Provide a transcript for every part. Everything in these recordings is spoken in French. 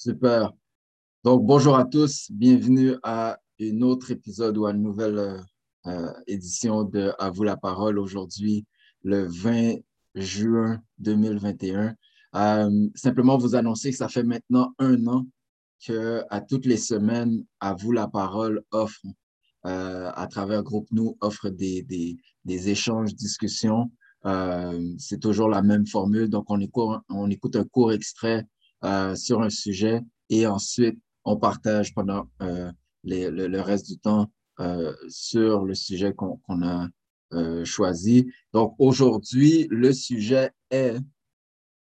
Super. Donc, bonjour à tous. Bienvenue à un autre épisode ou à une nouvelle euh, euh, édition de À vous la parole aujourd'hui, le 20 juin 2021. Euh, simplement vous annoncer que ça fait maintenant un an que à toutes les semaines, À vous la parole offre, à travers Groupe Nous, offre des, des, des échanges, discussions. C'est toujours la même formule. Donc, on écoute, on écoute un court extrait sur un sujet et ensuite on partage pendant euh, le, reste du temps euh, sur le sujet qu'on a euh, choisi. Donc aujourd'hui, le sujet est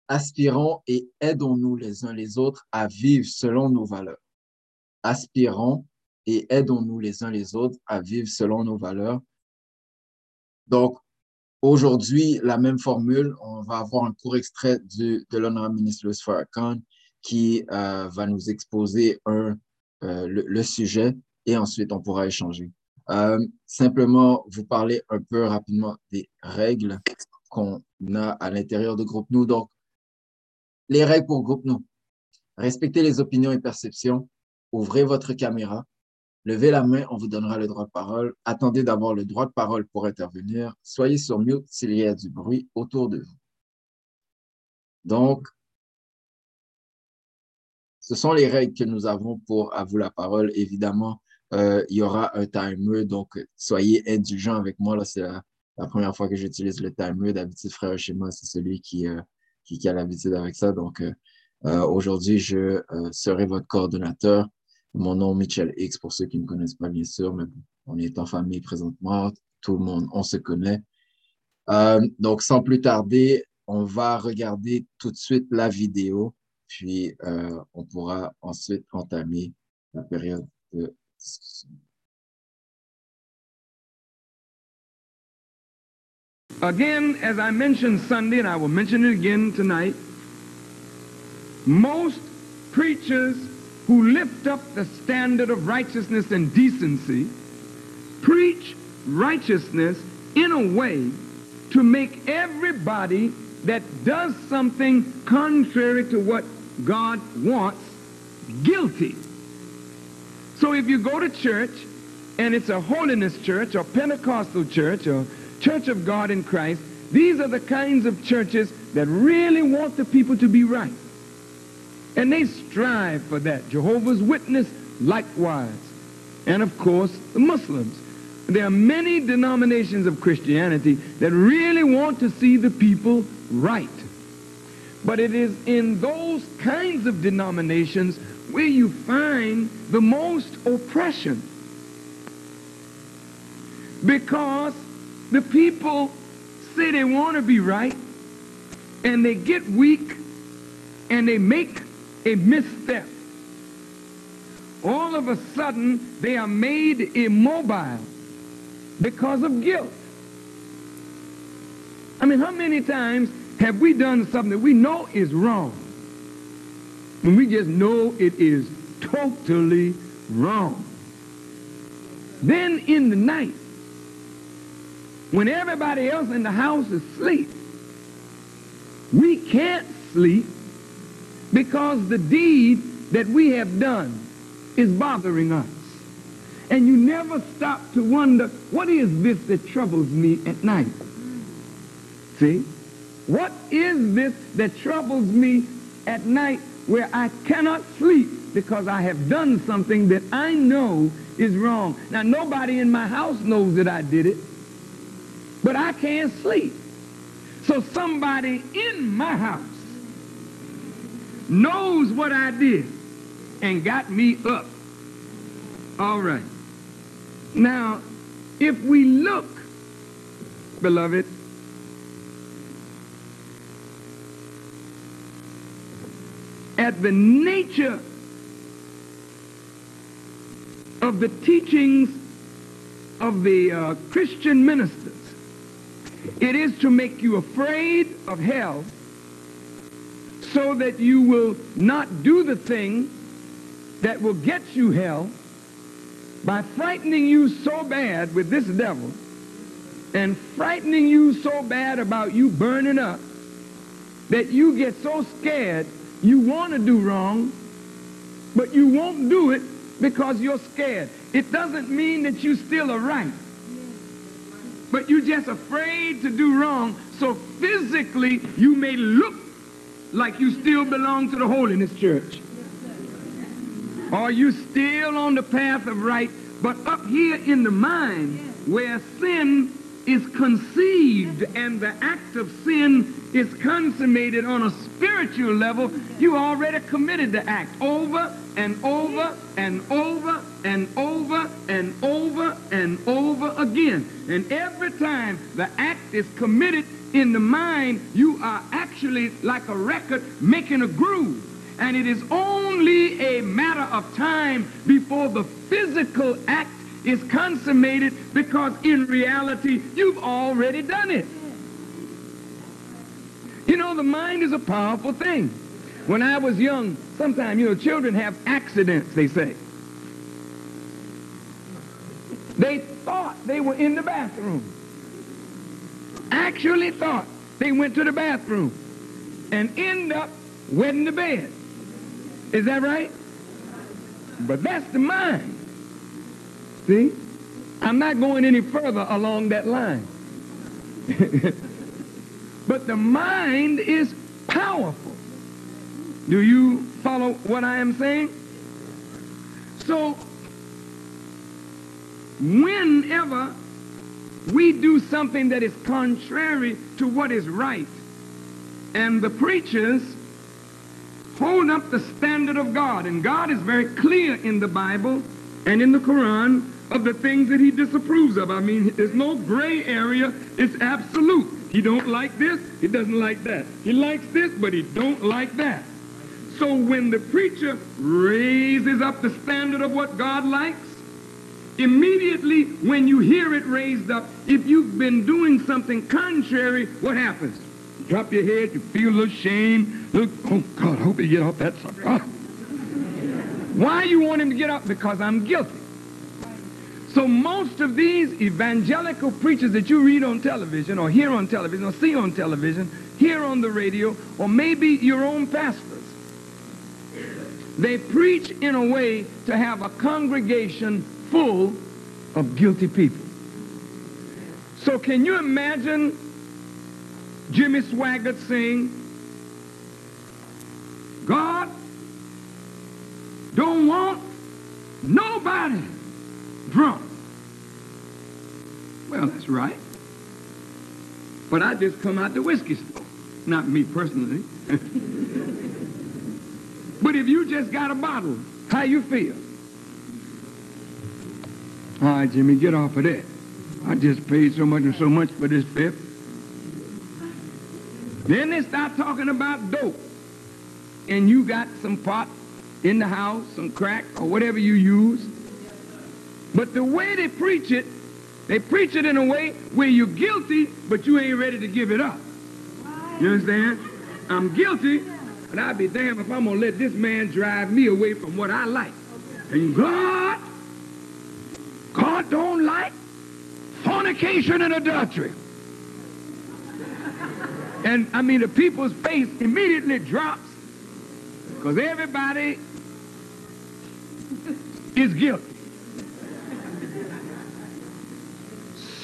Aspirons et aidons-nous les uns les autres à vivre selon nos valeurs. Aspirons et aidons-nous les uns les autres à vivre selon nos valeurs. Donc, aujourd'hui, la même formule, on va avoir un court extrait du, de l'honorable ministre Louis Farrakhan qui euh, va nous exposer un, euh, le, sujet et ensuite on pourra échanger. Euh, simplement vous parler un peu rapidement des règles qu'on a à l'intérieur de Groupe. Donc, les règles pour Groupe. Respectez les opinions et perceptions. Ouvrez votre caméra. Levez la main, on vous donnera le droit de parole. Attendez d'avoir le droit de parole pour intervenir. Soyez sur mute s'il y a du bruit autour de vous. Donc, ce sont les règles que nous avons pour à vous la parole. Évidemment, euh, il y aura un timer, donc soyez indulgents avec moi. Là, c'est la, première fois que j'utilise le timer. D'habitude, frère chez moi, c'est celui qui, euh, qui, a l'habitude avec ça. Donc, euh, aujourd'hui, je serai votre coordonnateur. Mon nom, Michel X, pour ceux qui ne me connaissent pas, bien sûr, mais on est en famille présentement. Tout le monde, on se connaît. donc, sans plus tarder, on va regarder tout de suite la vidéo puis euh, on pourra ensuite entamer la période de discussion. Again, as I mentioned Sunday, and I will mention it again tonight, most preachers who lift up the standard of righteousness and decency preach righteousness in a way to make everybody that does something contrary to what God wants guilty. So if you go to church and it's a holiness church or Pentecostal church or Church of God in Christ, these are the kinds of churches that really want the people to be right. And they strive for that. Jehovah's Witness likewise. And of course, the Muslims. There are many denominations of Christianity that really want to see the people right. But it is in those kinds of denominations where you find the most oppression. Because the people say they want to be right, and they get weak, and they make a misstep. All of a sudden, they are made immobile because of guilt. I mean, how many times have we done something that we know is wrong? When we just know it is totally wrong. Then in the night, when everybody else in the house is asleep, we can't sleep because the deed that we have done is bothering us. And you never stop to wonder, what is this that troubles me at night? See? What is this that troubles me at night where I cannot sleep because I have done something that I know is wrong? Now, nobody in my house knows that I did it, but I can't sleep. So somebody in my house knows what I did and got me up. All right. Now, if we look, beloved, at the nature of the teachings of the uh, Christian ministers. It is to make you afraid of hell so that you will not do the thing that will get you hell by frightening you so bad with this devil and frightening you so bad about you burning up that you get so scared you want to do wrong, But you won't do it because you're scared. It doesn't mean that you still are right. But you're just afraid to do wrong. So physically, you may look like you still belong to the holiness church. Or you still on the path of right, but up here in the mind where sin is conceived and the act of sin is consummated on a spiritual level, you already committed the act over and over and over and over and over and over again. And every time the act is committed in the mind, you are actually like a record making a groove. And it is only a matter of time before the physical act is consummated because in reality, you've already done it. You know, the mind is a powerful thing. When I was young, sometimes, you know, children have accidents, they say. They thought they were in the bathroom. Actually thought they went to the bathroom and end up wetting the bed. Is that right? But that's the mind. See? I'm not going any further along that line. but the mind is powerful. Do you follow what I am saying? So, whenever we do something that is contrary to what is right, and the preachers hold up the standard of God, and God is very clear in the Bible and in the Quran of the things that he disapproves of. I mean, there's no gray area. It's absolute. He don't like this, he doesn't like that. He likes this, but he don't like that. So when the preacher raises up the standard of what God likes, immediately when you hear it raised up, if you've been doing something contrary, what happens? You drop your head, you feel a little shame. Look, oh God, I hope you get off that sucker. Ah. Why you want him to get up? Because I'm guilty. So most of these evangelical preachers that you read on television or hear on television or see on television, hear on the radio, or maybe your own pastors, they preach in a way to have a congregation full of guilty people. So can you imagine Jimmy Swaggart saying, God don't want nobody drunk. Well, that's right. But I just come out the whiskey store. Not me personally. but if you just got a bottle, how you feel? All right, Jimmy, get off of that. I just paid so much and so much for this fifth. Then they start talking about dope. And you got some pot in the house, some crack, or whatever you use. But the way they preach it, they preach it in a way where you're guilty, but you ain't ready to give it up. You understand? I'm guilty, but I'll be damned if I'm going to let this man drive me away from what I like. And God, God don't like fornication and adultery. And I mean, the people's face immediately drops because everybody is guilty.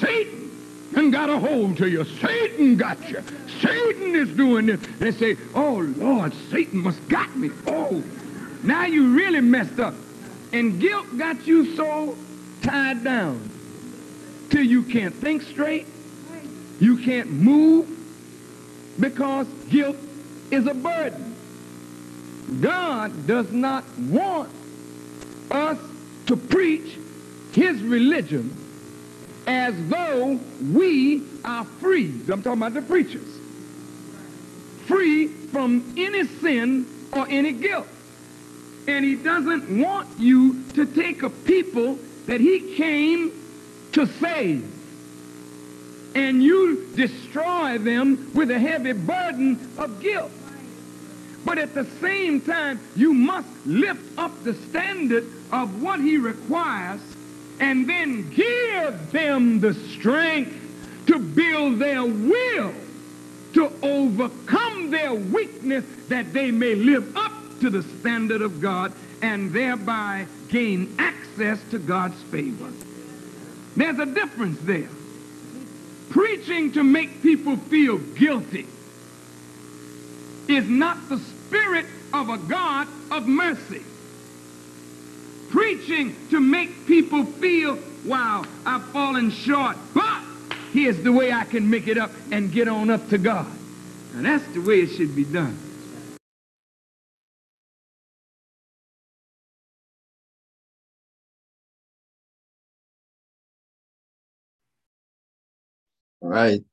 Satan got a hold to you. Satan got you. Satan is doing this. They say, oh, Lord, Satan must got me. Oh, now you really messed up. And guilt got you so tied down till you can't think straight. You can't move because guilt is a burden. God does not want us to preach his religion as though we are free. I'm talking about the preachers. Free from any sin or any guilt. And he doesn't want you to take a people that he came to save and you destroy them with a heavy burden of guilt. But at the same time, you must lift up the standard of what he requires and then give them the strength to build their will to overcome their weakness that they may live up to the standard of God and thereby gain access to God's favor. There's a difference there. Preaching to make people feel guilty is not the spirit of a God of mercy. Preaching to make people feel, wow, I've fallen short, but here's the way I can make it up and get on up to God. And that's the way it should be done. Right.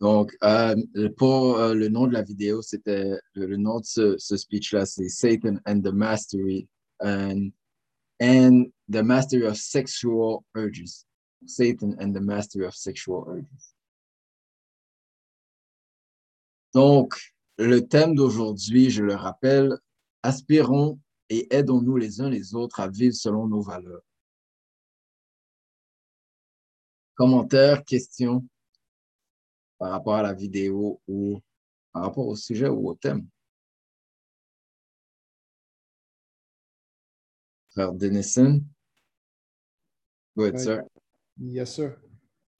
Donc, euh, pour euh, le nom de la vidéo, c'était le, nom de ce, ce speech-là, c'est Satan and the Mastery and, and the Mastery of Sexual Urges. Satan and the Mastery of Sexual Urges. Donc, le thème d'aujourd'hui, je le rappelle, aspirons et aidons-nous les uns les autres à vivre selon nos valeurs. Commentaires, questions par rapport à la vidéo ou par rapport au sujet ou au thème. Frère Denison. Go ahead, Ouais. sir. Yes, sir.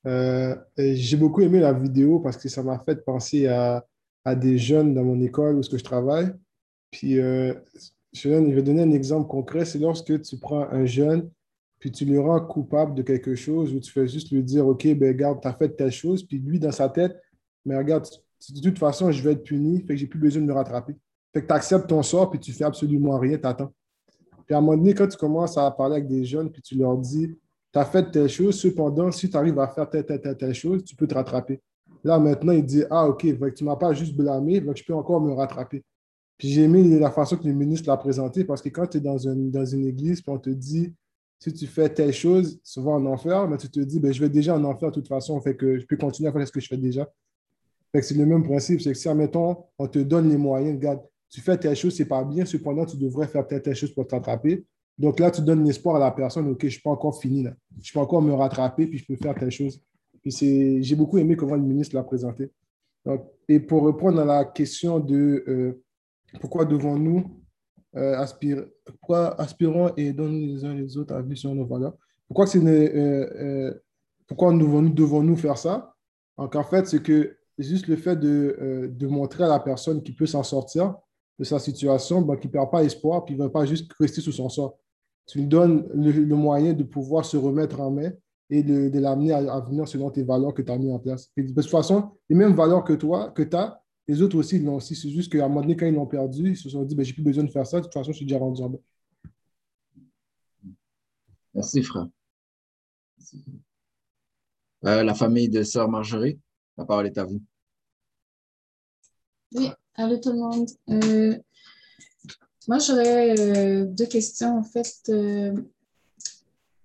Euh, j'ai beaucoup aimé la vidéo parce que ça m'a fait penser à, à des jeunes dans mon école où ce que je travaille. Puis, euh, je vais donner un exemple concret. C'est lorsque tu prends un jeune, puis tu le rends coupable de quelque chose, ou tu fais juste lui dire, OK, ben regarde, tu as fait telle chose, puis lui, dans sa tête, mais regarde, de toute façon, je vais être puni, fait que j'ai plus besoin de me rattraper. Fait que tu acceptes ton sort, puis tu fais absolument rien, tu attends. Puis à un moment donné, quand tu commences à parler avec des jeunes, puis tu leur dis, tu as fait telle chose, cependant, si tu arrives à faire telle, telle, telle, telle chose, tu peux te rattraper. Là, maintenant, il dit, ah, OK, fait que tu ne m'as pas juste blâmé, donc je peux encore me rattraper. Puis j'ai aimé la façon que le ministre l'a présenté, parce que quand tu es dans dans une église, puis on te dit, si tu fais telle chose, souvent en enfer, mais tu te dis, ben, je vais déjà en enfer de toute façon, fait que je peux continuer à faire ce que je fais déjà. Fait que c'est le même principe, c'est que si, admettons, on te donne les moyens, regarde, tu fais telle chose, c'est pas bien, cependant, tu devrais faire telle, chose pour te rattraper. Donc là, tu donnes l'espoir à la personne, OK, je ne suis pas encore fini là. Je peux encore me rattraper, puis je peux faire telle chose. Puis c'est, j'ai beaucoup aimé comment le ministre l'a présenté. Et pour répondre à la question de euh, pourquoi devons-nous euh, aspirons et donnons les uns les autres à vivre sur nos valeurs, pourquoi, euh, euh, pourquoi devons-nous, devons-nous faire ça? Donc, en fait, c'est que juste le fait de, de montrer à la personne qui peut s'en sortir de sa situation, ben, qu'il ne perd pas espoir, il ne va pas juste rester sous son sort. Tu lui donnes le, moyen de pouvoir se remettre en main et de, de l'amener à, venir selon tes valeurs que tu as mis en place. De toute façon, les mêmes valeurs que toi, que tu as, les autres aussi, ils l'ont aussi. C'est juste qu'à un moment donné, quand ils l'ont perdu, ils se sont dit, ben, j'ai plus besoin de faire ça, de toute façon, je suis déjà rendu en bas. Merci, frère. Euh, la famille de Sœur Marjorie, la parole est à vous. Oui, allô tout le monde. Euh, moi, j'aurais euh, deux questions. En fait, euh,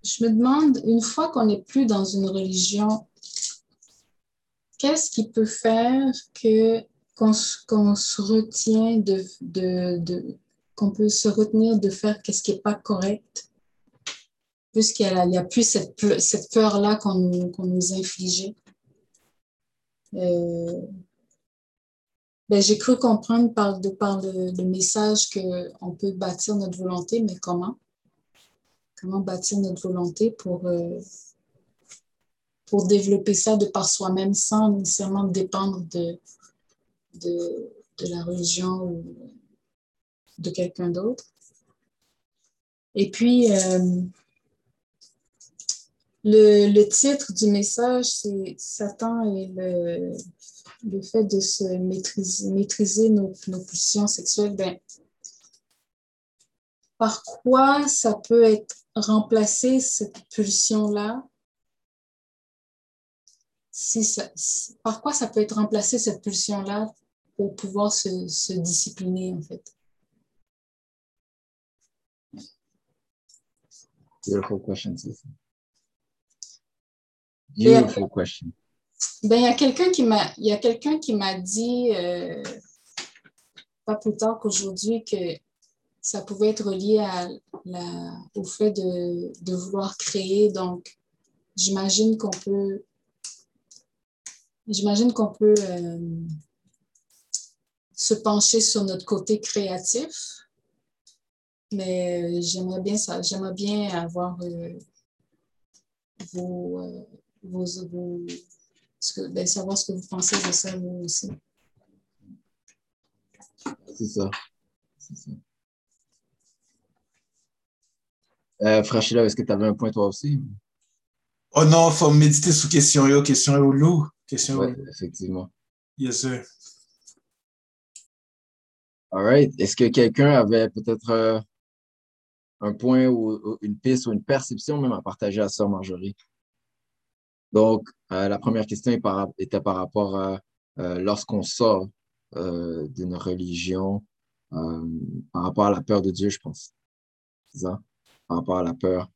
je me demande, une fois qu'on n'est plus dans une religion, qu'est-ce qui peut faire que qu'on se- retient de, de, de- qu'on peut se retenir de faire qu'est-ce qui n'est pas correct, puisqu'il n'y a, a plus cette, cette peur-là qu'on nous infligeait. Euh, ben, j'ai cru comprendre par, de par le, le message qu'on peut bâtir notre volonté, mais comment? Comment bâtir notre volonté pour, euh, pour développer ça de par soi-même sans nécessairement dépendre de, de, de la religion ou de quelqu'un d'autre. Et puis, euh, le, le titre du message, c'est Satan et le, le fait de se maîtriser, maîtriser nos, nos pulsions sexuelles. Ben, par quoi ça peut être remplacé, cette pulsion-là? Si par quoi ça peut être remplacé, cette pulsion-là, pour pouvoir se, se discipliner, en fait? Beautiful question. Yeah. Beautiful question. Ben, il y a quelqu'un qui m'a, il y a quelqu'un qui m'a dit, euh, pas plus tard qu'aujourd'hui, que ça pouvait être à la, au fait de, de vouloir créer. Donc, j'imagine qu'on peut, j'imagine qu'on peut euh, se pencher sur notre côté créatif mais j'aimerais bien ça. J'aimerais bien avoir euh, vos, euh, vos, vos ce que, ben, savoir ce que vous pensez de ça, vous aussi. C'est ça. C'est ça. Euh, Frachila, est-ce que tu avais un point toi aussi? Oh non, il faut méditer sur question yo, question yo loup. Question effectivement. Yes, sir. All right. Est-ce que quelqu'un avait peut-être euh, un point ou, une piste ou une perception même à partager à Sœur Marjorie? Donc, euh, la première question était par rapport à euh, lorsqu'on sort d'une religion, par rapport à la peur de Dieu, je pense. Par rapport à la peur.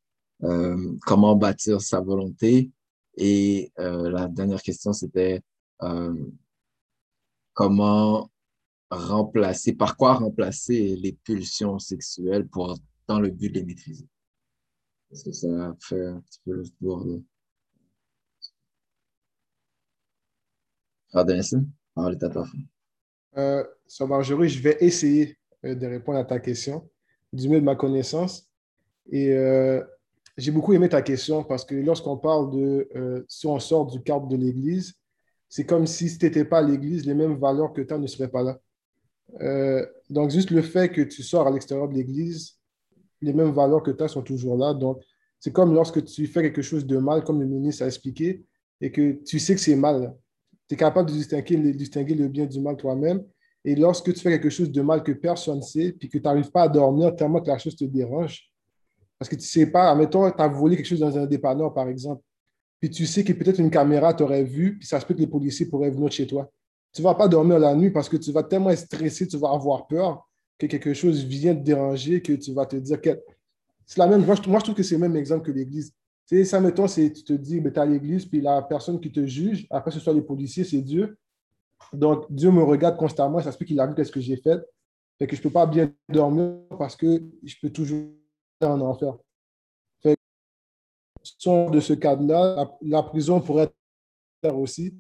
Comment bâtir sa volonté? Et la dernière question, c'était comment remplacer, par quoi remplacer les pulsions sexuelles pour, dans le but de les maîtriser? Est-ce que ça fait un petit peu le tour de... Denison, parole est à toi. Euh, Marjorie, je vais essayer euh, de répondre à ta question du mieux de ma connaissance. Et euh, j'ai beaucoup aimé ta question parce que lorsqu'on parle de euh, si on sort du cadre de l'Église, c'est comme si, tu n'étais pas l'Église, les mêmes valeurs que as ne seraient pas là. Euh, donc, juste le fait que tu sors à l'extérieur de l'Église, les mêmes valeurs que tu as sont toujours là. Donc, c'est comme lorsque tu fais quelque chose de mal, comme le ministre a expliqué, et que tu sais que c'est mal. Tu es capable de distinguer, le- bien du mal toi-même. Et lorsque tu fais quelque chose de mal que personne ne sait, puis que tu n'arrives pas à dormir tellement que la chose te dérange, parce que tu ne sais pas, admettons, tu as volé quelque chose dans un dépanneur, par exemple, puis tu sais que peut-être une caméra t'aurait vu, puis ça se peut que les policiers pourraient venir chez toi. Tu ne vas pas dormir la nuit parce que tu vas tellement être stressé, tu vas avoir peur que quelque chose vient te déranger, que tu vas te dire que. C'est la même. Moi, je, moi, je trouve que c'est le même exemple que l'Église. Tu sais, ça, mettons, tu te dis, tu es à l'Église, puis la personne qui te juge, après ce soit les policiers, c'est Dieu. Donc, Dieu me regarde constamment, ça se qu'il a vu qu'est-ce que j'ai fait. Fait que je ne peux pas bien dormir parce que je peux toujours être en enfer. Fait que, de ce cadre-là, la, la prison pourrait être aussi.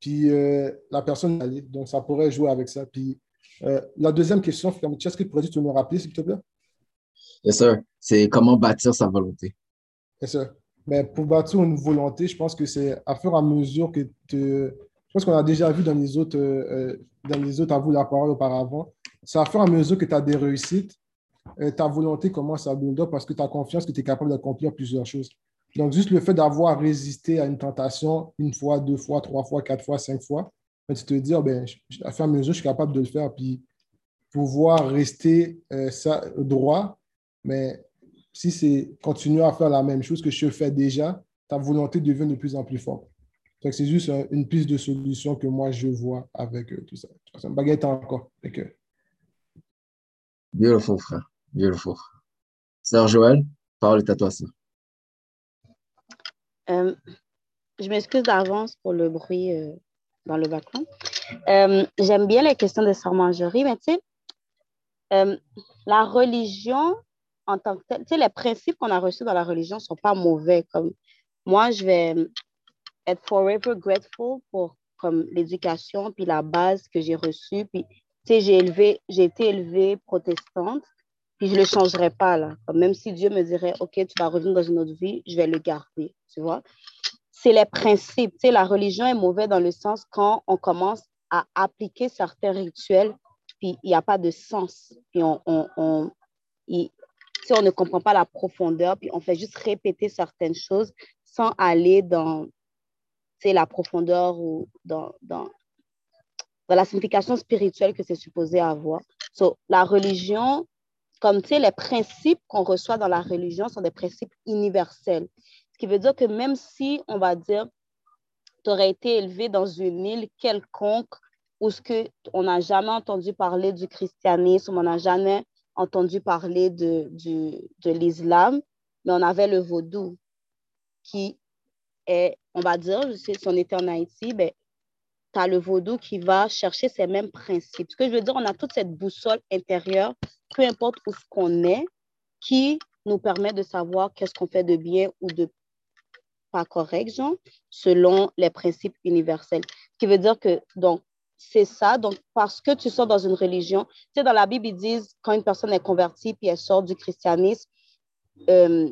Puis euh, la personne allait. Donc, ça pourrait jouer avec ça. Puis euh, la deuxième question, est-ce que tu pourrais juste me rappeler, s'il te plaît? Yes, sir. C'est comment bâtir sa volonté. C'est ça. Mais pour bâtir une volonté, je pense que c'est à fur et à mesure que tu. Je pense qu'on a déjà vu dans les autres, euh, euh, dans les autres à vous la parole auparavant. C'est à fur et à mesure que tu as des réussites, ta volonté commence à build up parce que tu as confiance que tu es capable d'accomplir plusieurs choses. Donc, juste le fait d'avoir résisté à une tentation une fois, deux fois, trois fois, quatre fois, cinq fois, ben, tu te dis, je- à à mesure, je suis capable de le faire. Puis pouvoir rester euh, ça, droit, mais si c'est continuer à faire la même chose que je fais déjà, ta volonté devient de plus en plus forte. Que C'est juste euh, une piste de solution que moi je vois avec euh, tout ça. C'est une baguette encore. Fait que, Beautiful, frère. Beautiful. Sœur Joël, parole est à toi, sœur. Euh, je m'excuse d'avance pour le bruit euh, dans le background. Euh, J'aime bien les questions de Sœur Marjorie, mais tu sais, la religion en tant que telle, tu sais, les principes qu'on a reçus dans la religion ne sont pas mauvais. Comme moi, je vais être forever grateful pour l'éducation puis la base que j'ai reçue. Puis, tu sais, j'ai été élevée protestante, puis je ne le changerai pas là. Même si Dieu me dirait, OK, tu vas revenir dans une autre vie, je vais le garder, tu vois. C'est les principes. Tu sais, la religion est mauvaise dans le sens quand on commence à appliquer certains rituels, puis il n'y a pas de sens. Puis on, on, on, sais, on ne comprend pas la profondeur, puis on fait juste répéter certaines choses sans aller dans la profondeur ou dans, dans, dans la signification spirituelle que c'est supposé avoir. So, la religion, comme tu sais, les principes qu'on reçoit dans la religion sont des principes universels. Ce qui veut dire que même si, on va dire, tu aurais été élevé dans une île quelconque où ce que on n'a jamais entendu parler du christianisme, on n'a jamais entendu parler de, du, de l'islam, mais on avait le vaudou qui est, on va dire, je sais, si on était en Haïti, ben, tu as le vaudou qui va chercher ces mêmes principes. Ce que je veux dire, on a toute cette boussole intérieure, peu importe où ce qu'on est, qui nous permet de savoir qu'est-ce qu'on fait de bien ou de pas correct, genre, selon les principes universels. Ce qui veut dire que, donc, c'est ça. Donc, parce que tu sors dans une religion, tu sais, dans la Bible, ils disent quand une personne est convertie puis elle sort du christianisme, euh,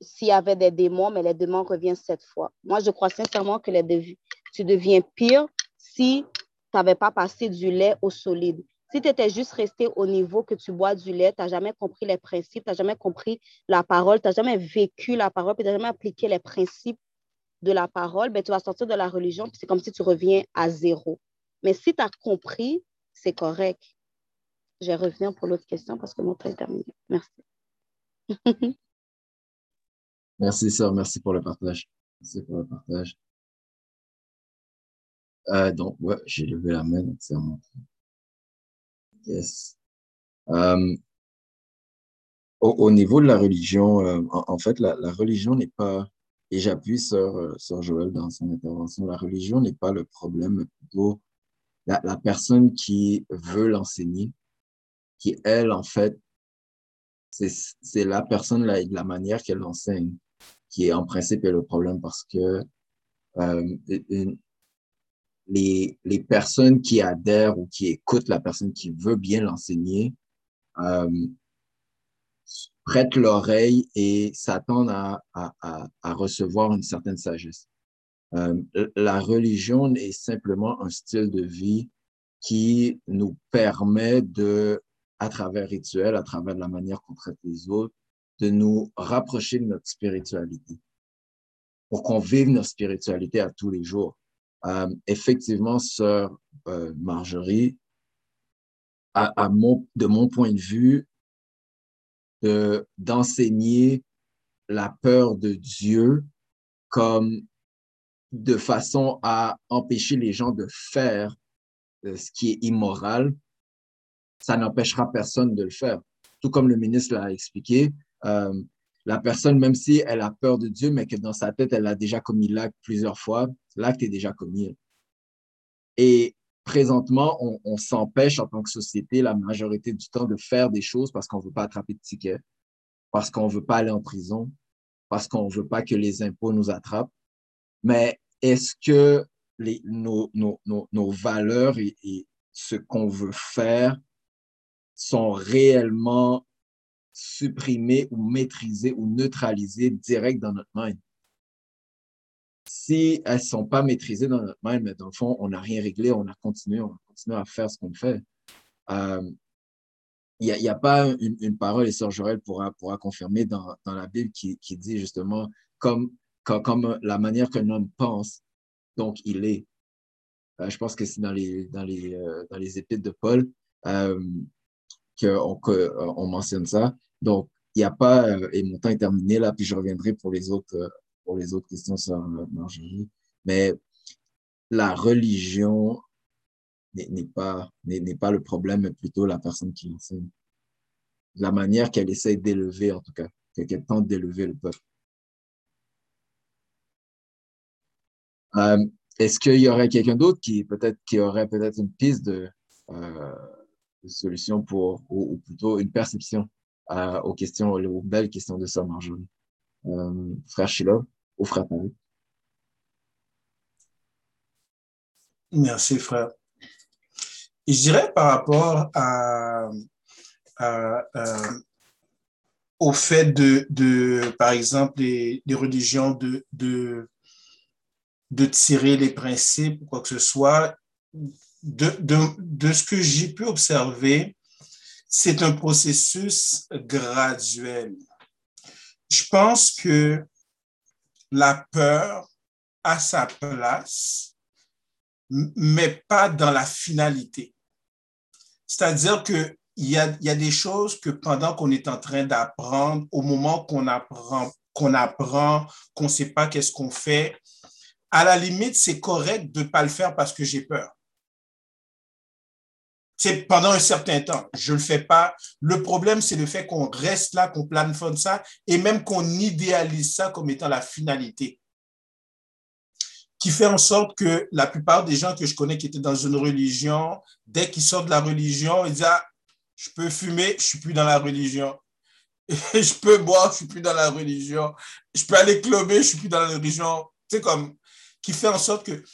s'il y avait des démons, mais les démons reviennent cette fois. Moi, je crois sincèrement que les tu deviens pire si tu n'avais pas passé du lait au solide. Si tu étais juste resté au niveau que tu bois du lait, tu n'as jamais compris les principes, tu n'as jamais compris la parole, tu n'as jamais vécu la parole, tu n'as jamais appliqué les principes de la parole, ben, tu vas sortir de la religion, c'est comme si tu reviens à zéro. Mais si tu as compris, c'est correct. Je revenir pour l'autre question parce que mon temps est terminé. Merci. merci, sœur. Merci pour le partage. Merci pour le partage. Euh, donc, ouais, j'ai levé la main, donc c'est Yes. Euh, au, niveau de la religion, euh, en, fait, la, religion n'est pas, et j'appuie sur, sur Joël dans son intervention, la religion n'est pas le problème, mais plutôt la, personne qui veut l'enseigner, qui, elle, en fait, c'est la personne, la, la manière qu'elle l'enseigne, qui est en principe est le problème parce que les, les personnes qui adhèrent ou qui écoutent la personne qui veut bien l'enseigner euh, prêtent l'oreille et s'attendent à, à, à, recevoir une certaine sagesse. Euh, la religion est simplement un style de vie qui nous permet de, à travers rituels, à travers la manière qu'on traite les autres, de nous rapprocher de notre spiritualité pour qu'on vive notre spiritualité à tous les jours. Euh, effectivement, sœur euh, Marjorie, de mon point de vue, d'enseigner la peur de Dieu comme de façon à empêcher les gens de faire euh, ce qui est immoral, ça n'empêchera personne de le faire. Tout comme le ministre l'a expliqué, la personne, même si elle a peur de Dieu, mais que dans sa tête, elle a déjà commis l'acte plusieurs fois, l'acte est déjà commis. Et présentement, on, s'empêche en tant que société la majorité du temps de faire des choses parce qu'on ne veut pas attraper de tickets, parce qu'on ne veut pas aller en prison, parce qu'on ne veut pas que les impôts nous attrapent. Mais est-ce que nos, valeurs et ce qu'on veut faire sont réellement supprimées ou maîtrisées ou neutralisées direct dans notre mind? Si elles ne sont pas maîtrisées dans notre mind, mais dans le fond, on n'a rien réglé, on a continué, on a continué à faire ce qu'on fait. Euh, il n'y a, pas une, parole, et Sœur Jorel pourra, pourra confirmer dans, dans la Bible qui, qui dit justement, comme comme la manière qu'un homme pense, donc il est. Euh, je pense que c'est dans les, dans, les, euh, dans les épîtres de Paul euh, qu'on on mentionne ça. Donc, il n'y a pas, euh, et mon temps est terminé là, puis je reviendrai pour les autres, euh, pour les autres questions sur Marjorie. Mais la religion n'est pas, pas le problème, mais plutôt la personne qui enseigne. La manière qu'elle essaie d'élever, en tout cas, qu'elle tente d'élever le peuple. Euh, Est-ce qu'il y aurait quelqu'un d'autre qui qui aurait peut-être une piste euh, de solution pour, ou, plutôt une perception euh, aux questions, aux belles questions de ça, Marjorie? Euh, frère Sheila ou frère Paris? Merci, frère. Je dirais par rapport à au fait de, de, par exemple, des, des religions de, de de tirer les principes ou quoi que ce soit. De, ce que j'ai pu observer, c'est un processus graduel. Je pense que la peur a sa place, mais pas dans la finalité. C'est-à-dire que il y a, y a des choses que pendant qu'on est en train d'apprendre, au moment qu'on apprend, qu'on apprend, qu'on ne sait pas qu'est-ce qu'on fait, à la limite, c'est correct de ne pas le faire parce que j'ai peur. C'est pendant un certain temps. Je ne le fais pas. Le problème, c'est le fait qu'on reste là, qu'on planifie ça et même qu'on idéalise ça comme étant la finalité. Qui fait en sorte que la plupart des gens que je connais qui étaient dans une religion, dès qu'ils sortent de la religion, ils disent ah, je peux fumer, je suis plus dans la religion. je peux boire, je suis plus dans la religion. Je peux aller clubber, je suis plus dans la religion. C'est comme qui fait en sorte que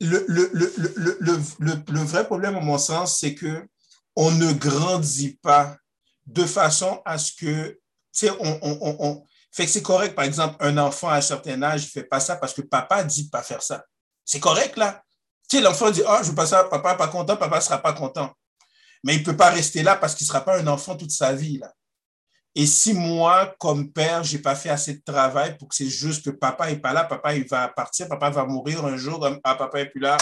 le, le, le, le, vrai problème, à mon sens, c'est que on ne grandit pas de façon à ce que, tu sais, on, on, on, fait que c'est correct, par exemple, un enfant à un certain âge ne fait pas ça parce que papa dit pas faire ça. C'est correct, là. Tu sais, l'enfant dit, oh, je veux pas ça, papa pas content, papa sera pas content. Mais il peut pas rester là parce qu'il sera pas un enfant toute sa vie, là. Et si moi, comme père, je n'ai pas fait assez de travail pour que c'est juste que papa n'est pas là, papa il va partir, papa va mourir un jour, ah, papa n'est plus là,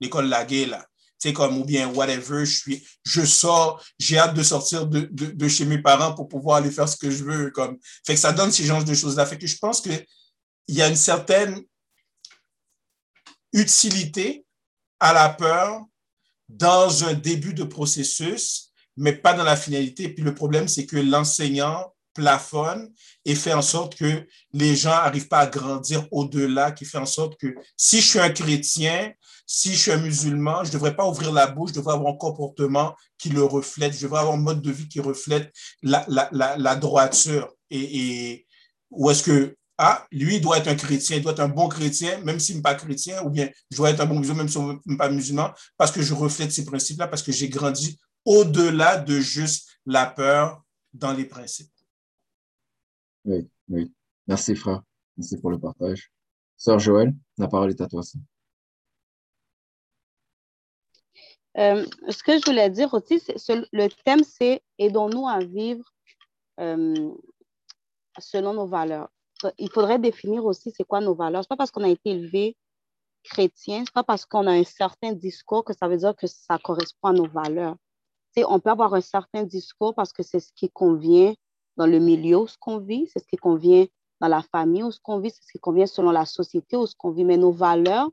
l'école laguée, là. C'est comme, ou bien, whatever, je suis, je sors, j'ai hâte de sortir de, de, de, chez mes parents pour pouvoir aller faire ce que je veux, comme. Fait que ça donne ces genres de choses-là. Fait que je pense qu'il y a une certaine utilité à la peur dans un début de processus, mais pas dans la finalité. Puis le problème, c'est que l'enseignant plafonne et fait en sorte que les gens n'arrivent pas à grandir au-delà, qui fait en sorte que si je suis un chrétien, si je suis un musulman, je ne devrais pas ouvrir la bouche, je devrais avoir un comportement qui le reflète, je devrais avoir un mode de vie qui reflète la, la, la, droiture. Et, et ou est-ce que, ah, lui doit être un chrétien, il doit être un bon chrétien, même s'il n'est pas chrétien, ou bien je dois être un bon musulman, même s'il n'est pas musulman, parce que je reflète ces principes-là, parce que j'ai grandi au-delà de juste la peur dans les principes. Oui, oui. Merci, frère. Merci pour le partage. Sœur Joël, la parole est à toi. Euh, ce que je voulais dire aussi, c'est, le thème, c'est aidons-nous à vivre euh, selon nos valeurs. Il faudrait définir aussi c'est quoi nos valeurs. Ce n'est pas parce qu'on a été élevé chrétien, ce n'est pas parce qu'on a un certain discours que ça veut dire que ça correspond à nos valeurs. On peut avoir un certain discours parce que c'est ce qui convient dans le milieu où ce qu'on vit, c'est ce qui convient dans la famille où ce qu'on vit, c'est ce qui convient selon la société où ce qu'on vit. Mais nos valeurs,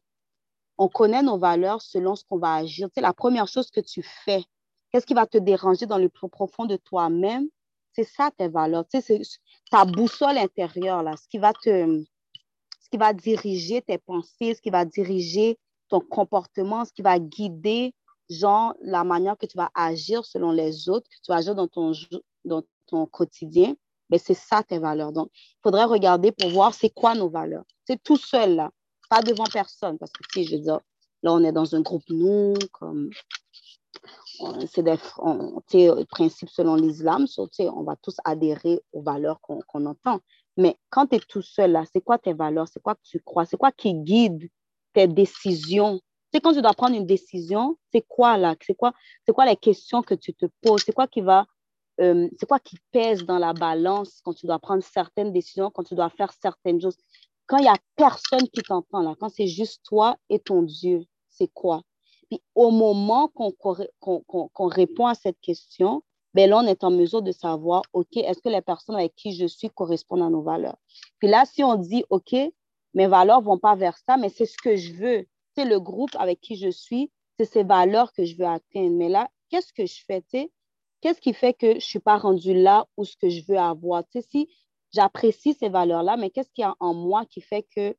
on connaît nos valeurs selon ce qu'on va agir. C'est la première chose que tu fais, qu'est-ce qui va te déranger dans le plus profond de toi-même? C'est ça tes valeurs. c'est ta boussole intérieure, là, ce qui va te, ce qui va diriger tes pensées, ce qui va diriger ton comportement, ce qui va guider, genre, la manière que tu vas agir selon les autres, que tu vas agir dans ton, dans ton quotidien. Mais c'est ça tes valeurs. Donc, il faudrait regarder pour voir c'est quoi nos valeurs. C'est tout seul, là pas devant personne, parce que si je veux dire, là, on est dans un groupe, nous, comme c'est des principes selon l'islam, on va tous adhérer aux valeurs qu'on entend. Mais quand tu es tout seul là, c'est quoi tes valeurs? C'est quoi que tu crois? C'est quoi qui guide tes décisions? Quand tu dois prendre une décision, c'est quoi là? C'est quoi, quoi les questions que tu te poses? C'est quoi qui va, euh, c'est quoi qui pèse dans la balance quand tu dois prendre certaines décisions, quand tu dois faire certaines choses? quand il n'y a personne qui t'entend, là, quand c'est juste toi et ton Dieu, c'est quoi? Puis au moment qu'on répond à cette question, ben là, on est en mesure de savoir, OK, est-ce que les personnes avec qui je suis correspondent à nos valeurs? Puis là, si on dit, OK, mes valeurs ne vont pas vers ça, mais c'est ce que je veux. C'est le groupe avec qui je suis, c'est ces valeurs que je veux atteindre. Mais là, qu'est-ce que je fais? Qu'est-ce qui fait que je ne suis pas rendue là où ce que je veux avoir? si j'apprécie ces valeurs-là, mais qu'est-ce qu'il y a en moi qui fait que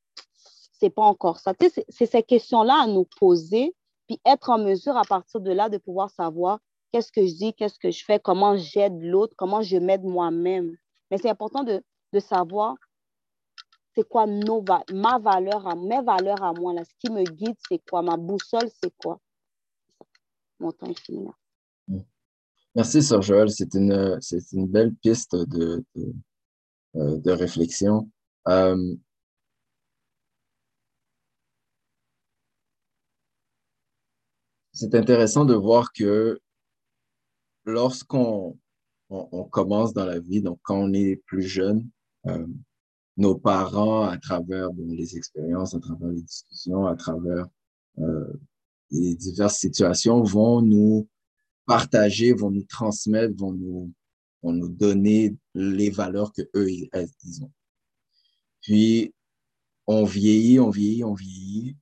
c'est pas encore ça? c'est ces questions-là à nous poser, puis être en mesure à partir de là de pouvoir savoir qu'est-ce que je dis, qu'est-ce que je fais, comment j'aide l'autre, comment je m'aide moi-même. Mais c'est important de, savoir c'est quoi nos, ma valeur, à, mes valeurs à moi. Là? Ce qui me guide, c'est quoi? Ma boussole, c'est quoi? Mon temps est fini. Merci, Sœur Joël. C'est une, une belle piste de, euh, de réflexion. Euh, c'est intéressant de voir que lorsqu'on on, commence dans la vie, donc quand on est plus jeune, euh, nos parents, à travers les expériences, à travers les discussions, à travers les diverses situations, vont nous partager, vont nous transmettre, vont nous vont nous donner les valeurs que eux ils ont. Puis, on vieillit, on vieillit, on vieillit.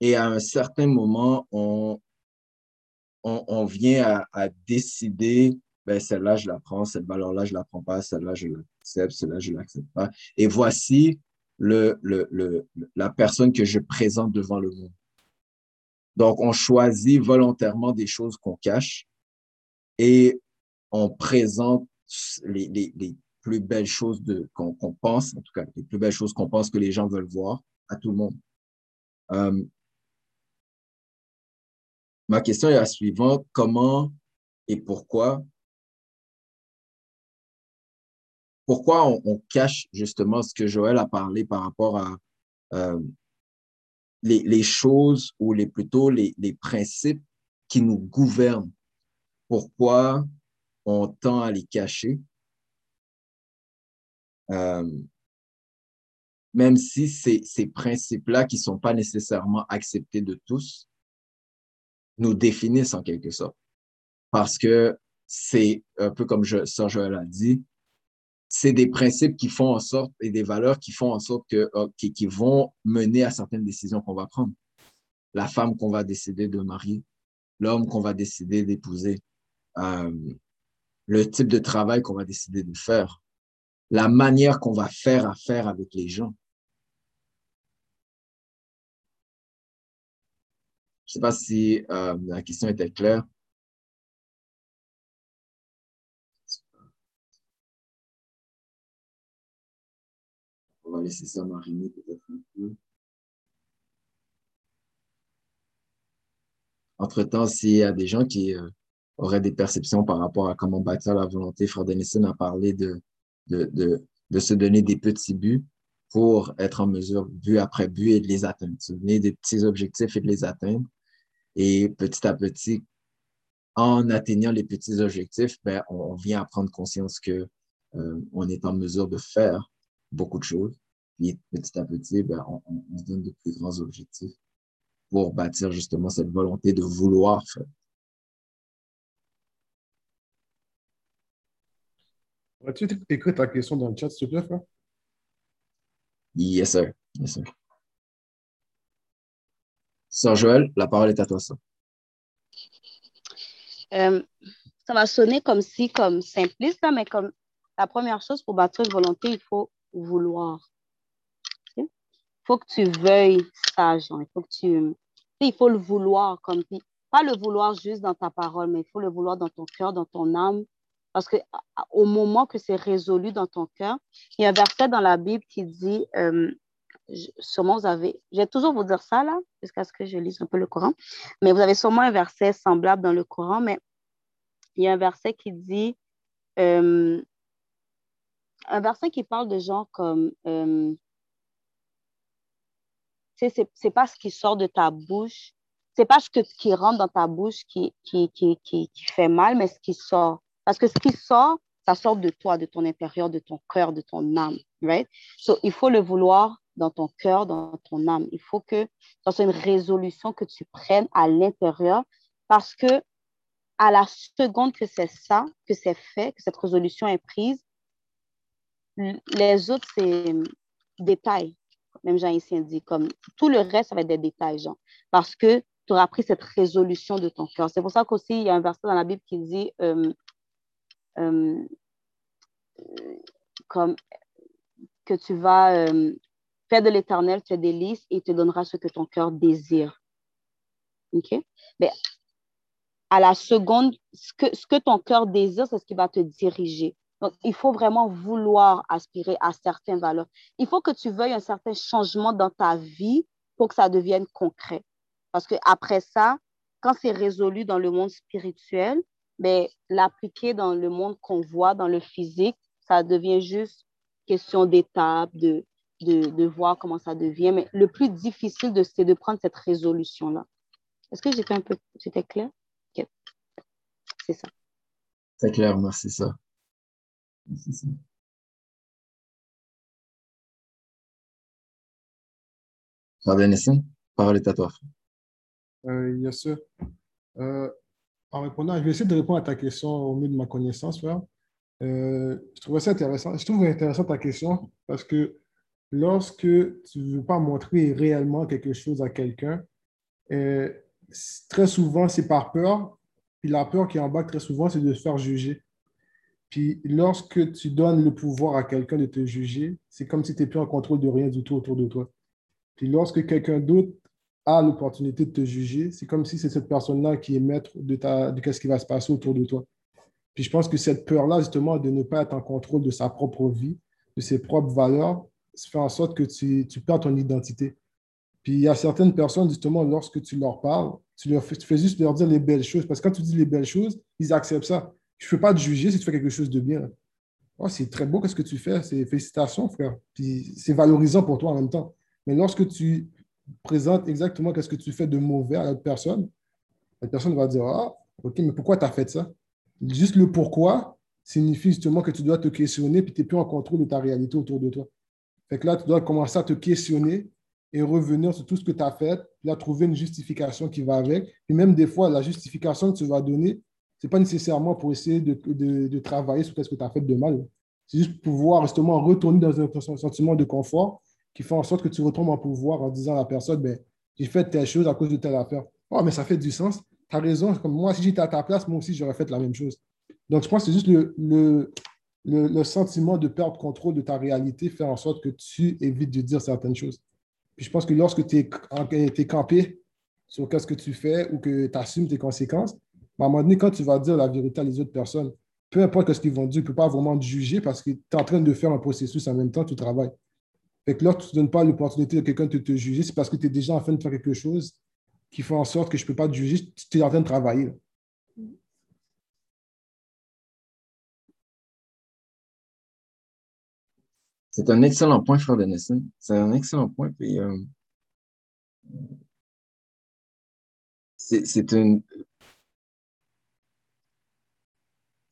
Et à un certain moment, on, on, vient à, décider, ben, celle-là, je la prends, cette valeur-là, je la prends pas, celle-là, je celle-là, je l'accepte pas. Et voici le, le, le, la personne que je présente devant le monde. Donc, on choisit volontairement des choses qu'on cache et on présente les, les, les plus belles choses qu'on pense, en tout cas, les plus belles choses qu'on pense que les gens veulent voir à tout le monde. Euh, ma question est la suivante. Comment et pourquoi pourquoi on, cache justement ce que Joël a parlé par rapport à euh, les, choses ou les, plutôt les, principes qui nous gouvernent? Pourquoi on tend à les cacher? Euh, même si ces, principes-là, qui ne sont pas nécessairement acceptés de tous, nous définissent en quelque sorte. Parce que c'est un peu comme je, Sir Joël a dit, c'est des principes qui font en sorte et des valeurs qui font en sorte que, qui, qui vont mener à certaines décisions qu'on va prendre. La femme qu'on va décider de marier, l'homme qu'on va décider d'épouser, euh, le type de travail qu'on va décider de faire, la manière qu'on va faire affaire avec les gens. Je ne sais pas si euh, la question était claire. On va laisser ça mariner peut-être un peu. Entre-temps, s'il y a des gens qui euh, auraient des perceptions par rapport à comment bâtir la volonté, Frère Denison a parlé de, de, de, se donner des petits buts pour être en mesure, but après but, et de les atteindre. Se donner des petits objectifs et de les atteindre. Et petit à petit, en atteignant les petits objectifs, ben, on, vient à prendre conscience que euh, on est en mesure de faire beaucoup de choses. Et petit à petit, ben, on, se donne de plus grands objectifs pour bâtir justement cette volonté de vouloir faire. tu écrire ta question dans le chat, s'il te plaît, frère? Yes, sir. Yes, sir. Sœur Joël, la parole est à toi, ça. Euh, ça va sonner comme si, comme simpliste, mais comme la première chose pour bâtir une volonté, il faut vouloir faut que tu veuilles ça, Il faut que tu. Il faut le vouloir comme. Pas le vouloir juste dans ta parole, mais il faut le vouloir dans ton cœur, dans ton âme. Parce que au moment que c'est résolu dans ton cœur, il y a un verset dans la Bible qui dit, euh, sûrement vous avez, je vais toujours vous dire ça là, jusqu'à ce que je lise un peu le Coran, mais vous avez sûrement un verset semblable dans le Coran, mais il y a un verset qui dit, euh, un verset qui parle de gens comme, euh, c'est pas ce qui sort de ta bouche, c'est pas ce qui rentre dans ta bouche qui, fait mal, mais ce qui sort. Parce que ce qui sort, ça sort de toi, de ton intérieur, de ton cœur, de ton âme, right? So, il faut le vouloir dans ton cœur, dans ton âme. Il faut que ça soit une résolution que tu prennes à l'intérieur parce que à la seconde que c'est ça, que c'est fait, que cette résolution est prise, les autres, c'est détails même Jean ici dit, comme tout le reste, ça va être des détails, genre, parce que tu auras pris cette résolution de ton cœur. C'est pour ça qu'aussi, il y a un verset dans la Bible qui dit, euh, comme que tu vas faire de l'éternel tes délices et il te donnera ce que ton cœur désire. OK? Mais à la seconde, ce que, ce que ton cœur désire, c'est ce qui va te diriger. Donc, il faut vraiment vouloir aspirer à certaines valeurs. Il faut que tu veuilles un certain changement dans ta vie pour que ça devienne concret. Parce que après ça, quand c'est résolu dans le monde spirituel, mais ben, l'appliquer dans le monde qu'on voit, dans le physique, ça devient juste question d'étape, de, de, voir comment ça devient. Mais le plus difficile, c'est de prendre cette résolution-là. Est-ce que j'étais un peu, c'était clair? C'est ça. C'est clair, merci ça. Denison, parole est à toi. Euh, yes, sir. Euh, en répondant, je vais essayer de répondre à ta question au mieux de ma connaissance. Euh, je trouve ça intéressant. Je trouve intéressant ta question parce que lorsque tu ne veux pas montrer réellement quelque chose à quelqu'un, euh, très souvent, c'est par peur. Puis la peur qui embarque très souvent, c'est de se faire juger. Puis lorsque tu donnes le pouvoir à quelqu'un de te juger, c'est comme si tu n'es plus en contrôle de rien du tout autour de toi. Puis lorsque quelqu'un d'autre a l'opportunité de te juger, c'est comme si c'est cette personne-là qui est maître de, ta, de ce qui va se passer autour de toi. Puis je pense que cette peur-là, justement, de ne pas être en contrôle de sa propre vie, de ses propres valeurs, fait en sorte que tu, tu perds ton identité. Puis il y a certaines personnes, justement, lorsque tu leur parles, tu, leur tu fais juste leur dire les belles choses. Parce que quand tu dis les belles choses, ils acceptent ça. Je ne peux pas te juger si tu fais quelque chose de bien. Oh, c'est très beau, qu'est-ce que tu fais? C'est félicitations, frère. Puis c'est valorisant pour toi en même temps. Mais lorsque tu présentes exactement qu'est-ce que tu fais de mauvais à l'autre personne, la personne va dire Ah, OK, mais pourquoi tu as fait ça? Juste le pourquoi signifie justement que tu dois te questionner puis tu n'es plus en contrôle de ta réalité autour de toi. Fait que là, tu dois commencer à te questionner et revenir sur tout ce que tu as fait, puis là, trouver une justification qui va avec. Et même des fois, la justification que tu vas donner, ce n'est pas nécessairement pour essayer de, de, travailler sur ce que tu as fait de mal. C'est juste pouvoir justement retourner dans un sentiment de confort qui fait en sorte que tu retombes en pouvoir en disant à la personne, ben, j'ai fait telle chose à cause de telle affaire. Oh, mais ça fait du sens. Tu as raison. Comme moi, si j'étais à ta place, moi aussi, j'aurais fait la même chose. Donc, je pense que c'est juste le, le, le, sentiment de perdre contrôle de ta réalité fait en sorte que tu évites de dire certaines choses. Puis je pense que lorsque tu es, campé sur ce que tu fais ou que tu assumes tes conséquences, à un moment donné, quand tu vas dire la vérité à les autres personnes, peu importe ce qu'ils vont dire, tu ne peux pas vraiment te juger parce que tu es en train de faire un processus en même temps, tu travailles. Fait que lorsque tu ne donnes pas l'opportunité de quelqu'un de te juger, c'est parce que tu es déjà en train de faire quelque chose qui fait en sorte que je ne peux pas te juger, tu es en train de travailler. C'est un excellent point, frère Denison. C'est un excellent point. Euh, c'est.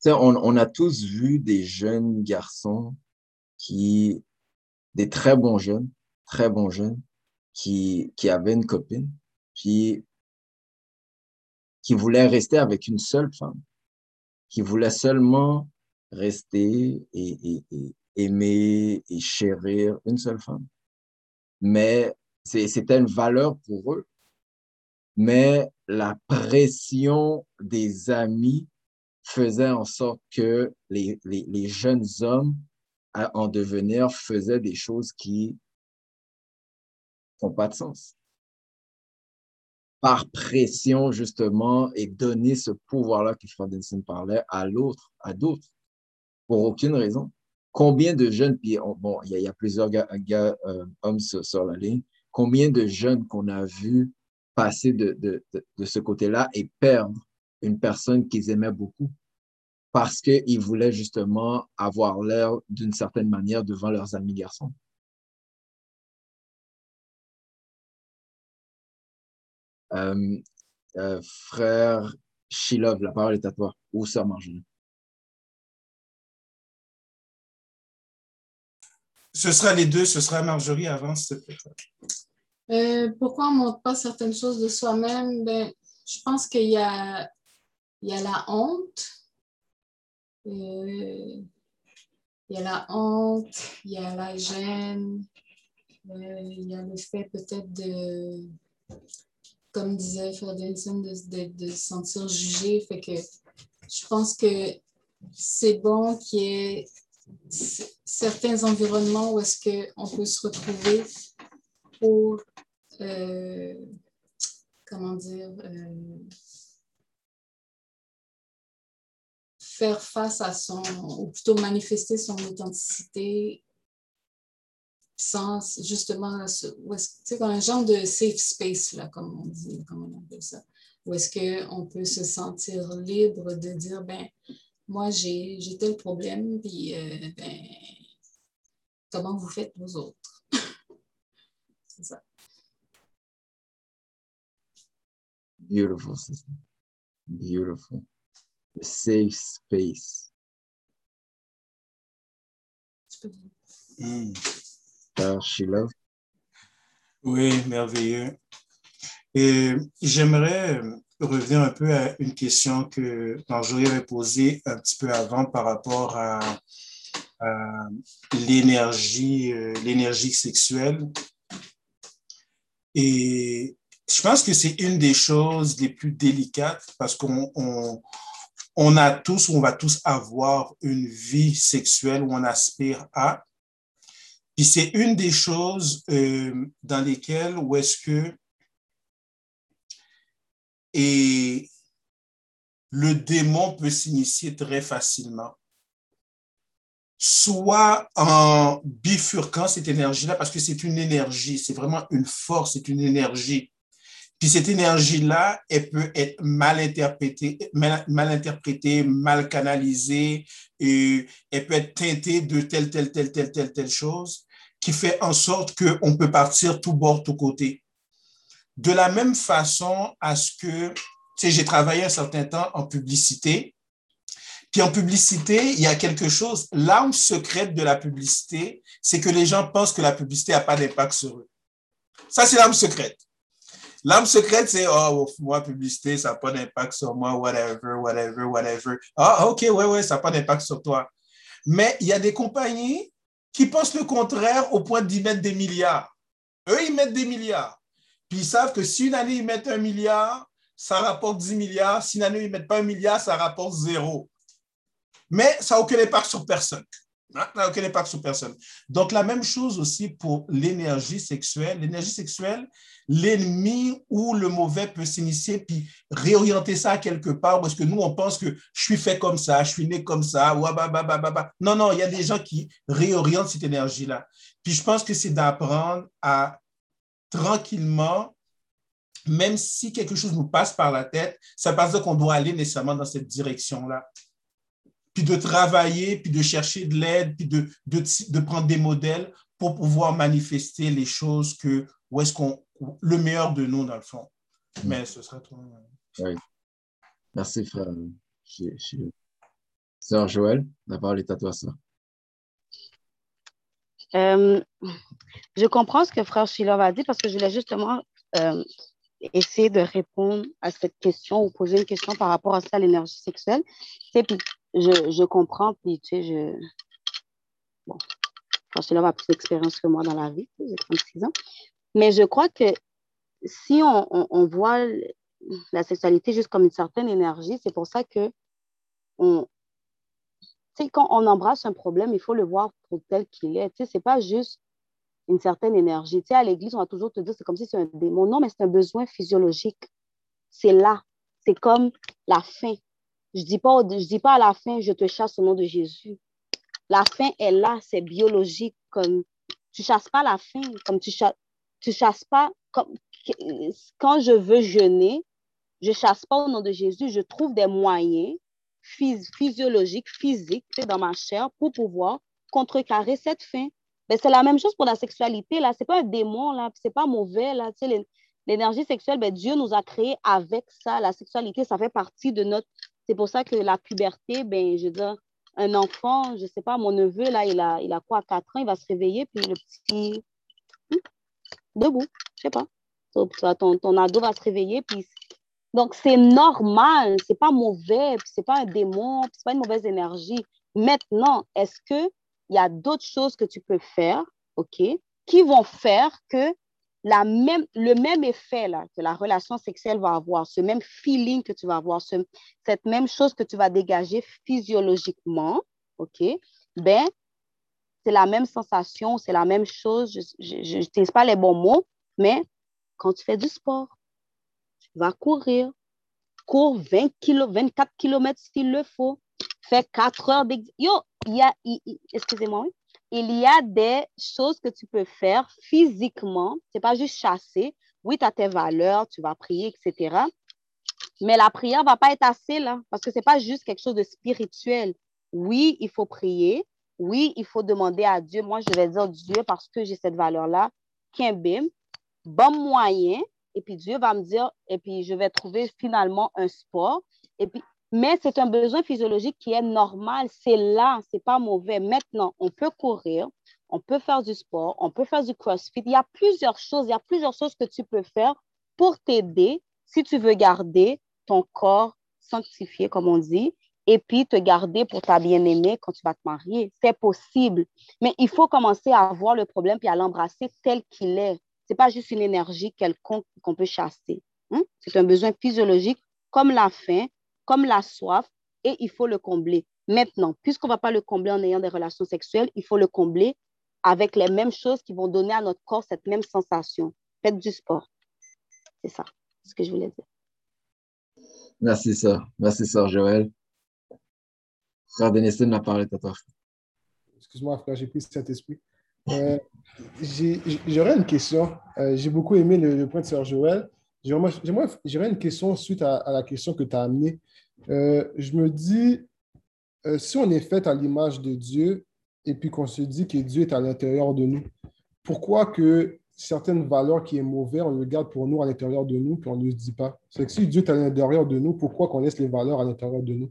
On, a tous vu des jeunes garçons qui, des très bons jeunes, très bons jeunes, qui, qui avaient une copine, puis qui voulaient rester avec une seule femme, qui voulaient seulement rester et, et, aimer et chérir une seule femme. Mais c'était une valeur pour eux. Mais la pression des amis faisait en sorte que les, les, les jeunes hommes en devenir faisaient des choses qui n'ont pas de sens. Par pression, justement, et donner ce pouvoir-là que Fredinson parlait à l'autre, à d'autres, pour aucune raison. Combien de jeunes, puis bon, il y, a plusieurs gars, euh, hommes sur, la ligne, combien de jeunes qu'on a vus passer de, de, de, ce côté-là et perdre une personne qu'ils aimaient beaucoup parce qu'ils voulaient justement avoir l'air d'une certaine manière devant leurs amis garçons. Euh, euh, frère Shilov, la parole est à toi. Ou sœur Marjorie? Ce sera les deux, ce sera Marjorie avant, s'il te plaît. Euh, pourquoi on ne montre pas certaines choses de soi-même? Ben, je pense qu'il y a, il y a la honte. Euh, il y a la honte, il y a la gêne, euh, il y a le fait peut-être de, comme disait Ferdinand, de, de, se sentir jugé. Fait que je pense que c'est bon qu'il y ait certains environnements où est-ce qu'on peut se retrouver pour, euh, comment dire, faire face à son, ou plutôt manifester son authenticité sans justement, c'est un genre de safe space, là, comme on dit, comme on appelle ça, où est-ce qu'on peut se sentir libre de dire, ben, moi, j'ai tel problème, puis euh, ben, comment vous faites vous autres? C'est ça. Beautiful, sister. Beautiful. Safe space. Mm. love. Oui, merveilleux. Et j'aimerais revenir un peu à une question que Marjorie avait posée un petit peu avant par rapport à, l'énergie, euh, l'énergie sexuelle. Et je pense que c'est une des choses les plus délicates parce qu'on on, a tous, on va tous avoir une vie sexuelle où on aspire à. Puis c'est une des choses euh, dans lesquelles où est-ce que et le démon peut s'initier très facilement. soit en bifurquant cette énergie-là, parce que c'est une énergie, c'est vraiment une force, c'est une énergie. Puis cette énergie-là, elle peut être mal interprétée, mal, interprétée, mal canalisée, et elle peut être teintée de telle, telle, telle, telle, telle, telle chose, qui fait en sorte qu'on peut partir tout bord, tout côté. De la même façon à ce que, tu sais, j'ai travaillé un certain temps en publicité, puis en publicité, il y a quelque chose, l'arme secrète de la publicité, c'est que les gens pensent que la publicité n'a pas d'impact sur eux. Ça, c'est l'arme secrète. L'arme secrète, c'est, oh, moi, publicité, ça n'a pas d'impact sur moi, whatever, whatever, whatever. Ah, OK, ouais, ouais, ça n'a pas d'impact sur toi. Mais il y a des compagnies qui pensent le contraire au point d'y mettre des milliards. Eux, ils mettent des milliards. Puis ils savent que si une année, ils mettent un milliard, ça rapporte 10 milliards. Si une année, ils ne mettent pas un milliard, ça rapporte zéro. Mais ça n'a aucun impact sur personne. Hein? Ça n'a aucun impact sur personne. Donc, la même chose aussi pour l'énergie sexuelle. L'énergie sexuelle, l'ennemi ou le mauvais peut s'initier puis réorienter ça quelque part parce que nous, on pense que je suis fait comme ça, je suis né comme ça, non, non, il y a des gens qui réorientent cette énergie-là. Puis je pense que c'est d'apprendre à tranquillement, même si quelque chose nous passe par la tête, ça ne veut pas dire qu'on doit aller nécessairement dans cette direction-là. Puis de travailler, puis de chercher de l'aide, puis de, de, de prendre des modèles pour pouvoir manifester les choses que, où est-ce qu'on le meilleur de nous, dans le fond. Mm. Mais ce sera toi. Oui. Merci, frère. Sœur Joël, la parole est à toi, ça. Euh, je comprends ce que frère Sheila va dire parce que je voulais justement euh, essayer de répondre à cette question ou poser une question par rapport à ça, l'énergie sexuelle. puis je, je, comprends, puis tu sais, je. Bon, frère Sheila a plus d'expérience que moi dans la vie, j'ai 36 ans. Mais je crois que si on, voit la sexualité juste comme une certaine énergie, c'est pour ça que on, quand on embrasse un problème, il faut le voir pour tel qu'il est. Ce n'est pas juste une certaine énergie. à l'église, on va toujours te dire c'est comme si c'est un démon. Non, mais c'est un besoin physiologique. C'est là. C'est comme la faim. Je ne dis, pas, dis pas à la fin, je te chasse au nom de Jésus. La faim est là, c'est biologique. Comme, tu chasses pas la faim, comme tu, chasses, tu chasses pas, comme, quand je veux jeûner, je chasse pas au nom de Jésus, je trouve des moyens physiologiques, physiques dans ma chair pour pouvoir contrecarrer cette faim. Ben, c'est la même chose pour la sexualité, là. C'est pas un démon, là. C'est pas mauvais, là. L'énergie sexuelle, ben, Dieu nous a créé avec ça. La sexualité, ça fait partie de notre... C'est pour ça que la puberté, ben, je veux un enfant, je sais pas, mon neveu, là, il a, il a quoi, 4 ans, il va se réveiller, puis le petit debout, je sais pas. Ton, ton ado va se réveiller, puis donc, c'est normal, c'est pas mauvais, c'est pas un démon, c'est pas une mauvaise énergie. Maintenant, est-ce qu'il y a d'autres choses que tu peux faire, OK, qui vont faire que la même, le même effet là, que la relation sexuelle va avoir, ce même feeling que tu vas avoir, cette même chose que tu vas dégager physiologiquement, OK, ben, c'est la même sensation, c'est la même chose. Je n'utilise pas les bons mots, mais quand tu fais du sport, tu vas courir, cours 20 km, 24 km s'il le faut, fais 4 heures d'exercice. Yo, excusez-moi, il y a des choses que tu peux faire physiquement. C'est pas juste chasser. Oui, tu as tes valeurs, tu vas prier, etc. Mais la prière va pas être assez là, parce que c'est pas juste quelque chose de spirituel. Oui, il faut prier, oui, il faut demander à Dieu. Moi, je vais dire Dieu parce que j'ai cette valeur-là. bim, bon moyen. Et puis Dieu va me dire, et puis je vais trouver finalement un sport. Et puis, mais c'est un besoin physiologique qui est normal. C'est là, c'est pas mauvais. Maintenant, on peut courir, on peut faire du sport, on peut faire du crossfit. Il y a plusieurs choses, il y a plusieurs choses que tu peux faire pour t'aider si tu veux garder ton corps sanctifié, comme on dit, et puis te garder pour ta bien-aimée quand tu vas te marier. C'est possible. Mais il faut commencer à voir le problème puis à l'embrasser tel qu'il est. Ce n'est pas juste une énergie quelconque qu'on peut chasser. Hein? C'est un besoin physiologique comme la faim, comme la soif, et il faut le combler. Maintenant, puisqu'on ne va pas le combler en ayant des relations sexuelles, il faut le combler avec les mêmes choses qui vont donner à notre corps cette même sensation. Faites du sport. C'est ça, ce que je voulais dire. Merci, ça. Merci, sœur Joël. La est toi. excuse-moi, frère, j'ai pris cet esprit. Euh, j'aurais une question. Euh, j'ai beaucoup aimé le, point de Sœur Joël. J'aurais une question suite à, la question que tu as amenée. Euh, je me dis, si on est fait à l'image de Dieu et puis qu'on se dit que Dieu est à l'intérieur de nous, pourquoi que certaines valeurs qui sont mauvaises, on le garde pour nous à l'intérieur de nous, puis on ne le dit pas? C'est que si Dieu est à l'intérieur de nous, pourquoi qu'on laisse les valeurs à l'intérieur de nous?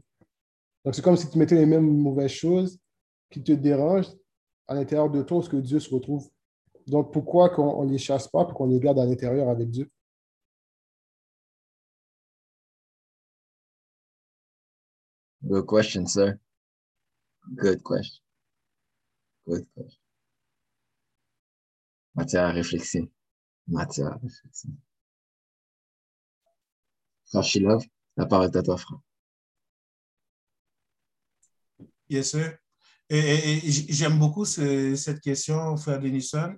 Donc, c'est comme si tu mettais les mêmes mauvaises choses qui te dérangent à l'intérieur de toi, ce que Dieu se retrouve. Donc, pourquoi qu'on ne les chasse pas et qu'on les garde à l'intérieur avec Dieu? Good question, sir. Good question. Good question. Matière à réflexion. Matière à réflexion. Frère love. la parole est à toi, frère. Sir. Et, j'aime beaucoup cette question, frère Denison.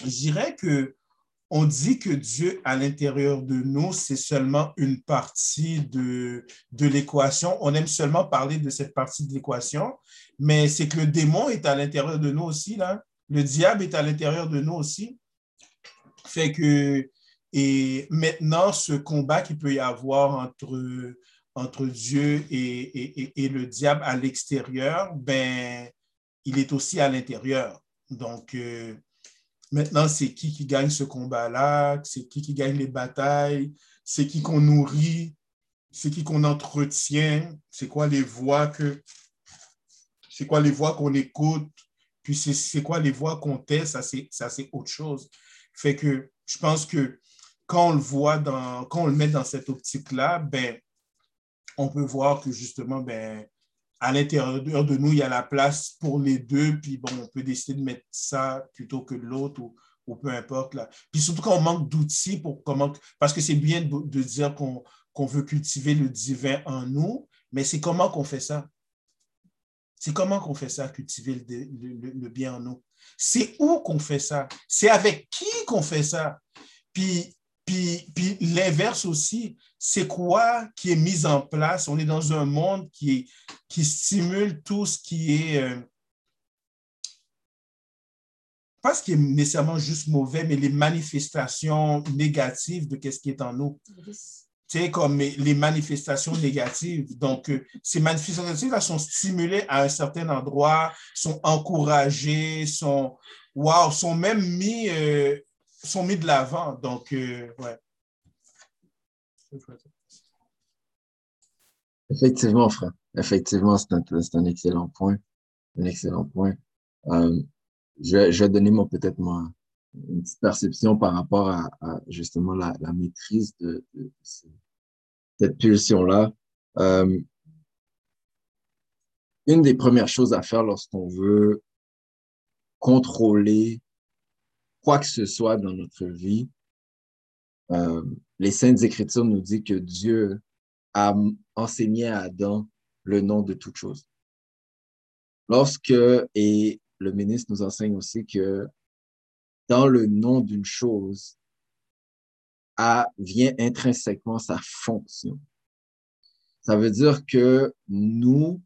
Je dirais que on dit que Dieu à l'intérieur de nous, c'est seulement une partie de, de l'équation. On aime seulement parler de cette partie de l'équation, mais c'est que le démon est à l'intérieur de nous aussi, là. Le diable est à l'intérieur de nous aussi. Fait que, et maintenant, ce combat qu'il peut y avoir entre entre Dieu et, le diable à l'extérieur, ben, il est aussi à l'intérieur. Donc, euh, maintenant, c'est qui qui gagne ce combat-là, c'est qui qui gagne les batailles, c'est qui qu'on nourrit, c'est qui qu'on entretient, c'est quoi les voix que, c'est qu'on écoute, puis c'est quoi les voix qu'on teste, ça c'est autre chose. Fait que je pense que quand on le voit dans, quand on le met dans cette optique-là, ben, on peut voir que justement, ben, à l'intérieur de nous, il y a la place pour les deux, puis bon, on peut décider de mettre ça plutôt que l'autre ou, peu importe. Là. Puis surtout quand on manque d'outils pour comment. Parce que c'est bien de, dire qu'on veut cultiver le divin en nous, mais c'est comment qu'on fait ça? C'est comment qu'on fait ça, cultiver le, le bien en nous? C'est où qu'on fait ça? C'est avec qui qu'on fait ça? Puis puis, l'inverse aussi, c'est quoi qui est mis en place? On est dans un monde qui, qui stimule tout ce qui est, euh, pas ce qui est nécessairement juste mauvais, mais les manifestations négatives de ce qui est en nous. Tu sais, comme les manifestations négatives. Donc, euh, ces manifestations-là sont stimulées à un certain endroit, sont encouragées, sont, wow, sont même mis euh, sont mis de l'avant. Donc, euh. Effectivement, frère. Effectivement, c'est un, excellent point. Un excellent point. Euh, je, vais donner peut-être une petite perception par rapport à, justement la, maîtrise de, cette pulsion-là. Euh, une des premières choses à faire lorsqu'on veut contrôler quoi que ce soit dans notre vie, euh, les Saintes Écritures nous disent que Dieu a enseigné à Adam le nom de toute chose. Lorsque, et le ministre nous enseigne aussi que dans le nom d'une chose, vient intrinsèquement sa fonction. Ça veut dire que nous,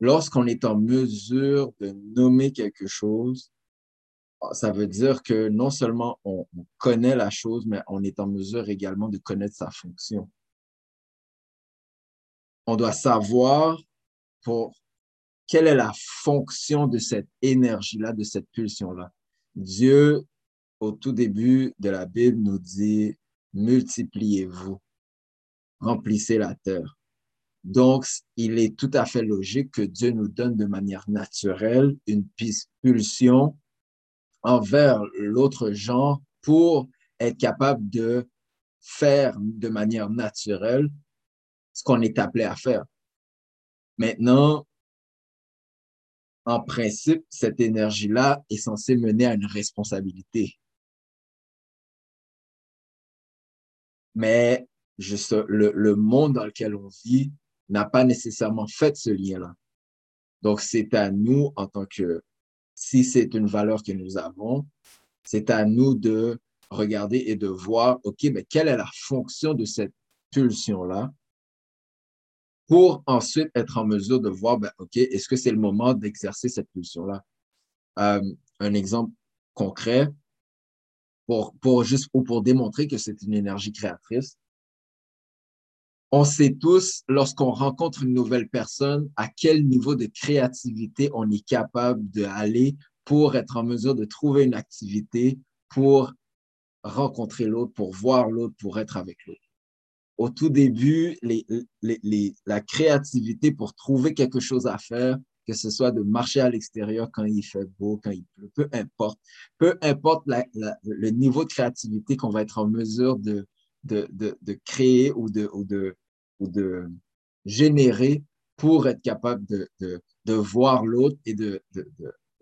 lorsqu'on est en mesure de nommer quelque chose, ça veut dire que non seulement on, connaît la chose, mais on est en mesure également de connaître sa fonction. On doit savoir pour quelle est la fonction de cette énergie-là, de cette pulsion-là. Dieu, au tout début de la Bible, nous dit, multipliez-vous, remplissez la terre. Donc, il est tout à fait logique que Dieu nous donne de manière naturelle une pulsion envers l'autre genre pour être capable de faire de manière naturelle ce qu'on est appelé à faire. Maintenant, en principe, cette énergie-là est censée mener à une responsabilité. Mais le, le monde dans lequel on vit n'a pas nécessairement fait ce lien-là. Donc, c'est à nous, en tant que si c'est une valeur que nous avons, c'est à nous de regarder et de voir, OK, mais quelle est la fonction de cette pulsion-là? pour ensuite être en mesure de voir, ben, OK, est-ce que c'est le moment d'exercer cette pulsion-là? Euh, un exemple concret, pour, pour juste ou pour démontrer que c'est une énergie créatrice. On sait tous, lorsqu'on rencontre une nouvelle personne, à quel niveau de créativité on est capable d'aller pour être en mesure de trouver une activité pour rencontrer l'autre, pour voir l'autre, pour être avec l'autre. Au tout début, la créativité pour trouver quelque chose à faire, que ce soit de marcher à l'extérieur quand il fait beau, quand il pleut, peu importe. Peu importe le niveau de créativité qu'on va être en mesure de, de, de, créer ou, de, ou de générer pour être capable de, de, de voir l'autre et de, de,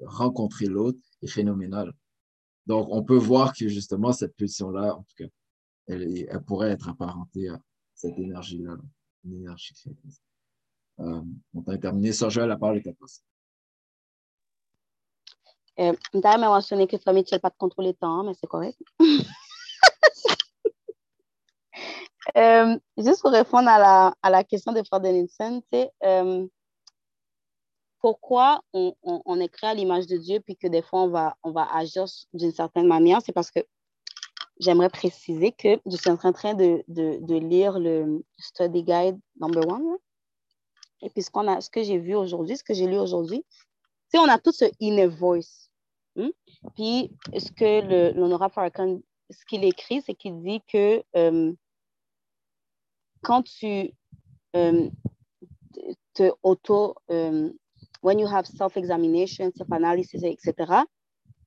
rencontrer l'autre est phénoménal. Donc, on peut voir que justement, cette pulsion-là, en tout cas, elle, elle, pourrait être apparentée à cette énergie-là, une énergie créatrice. Euh, on a terminé. Sergio, la parole est à toi. Euh, m'a mentionné que Tommy ne pas de contrôler le temps, mais c'est correct. euh, juste pour répondre à la, à la question de Fred Denison, euh, pourquoi on, on, on, à l'image de Dieu puis que des fois on va, on va agir d'une certaine manière, c'est parce que j'aimerais préciser que je suis en train de, de, de lire le Study Guide Number One. Et puis, ce, qu'on a, ce que j'ai vu aujourd'hui, ce que j'ai lu aujourd'hui, c'est on a tout ce inner voice. Hmm? Puis, ce que l'honorable Farrakhan, ce qu'il écrit, c'est qu'il dit que euh, quand tu euh, te auto, euh, when you have self-examination, self-analysis, etc.,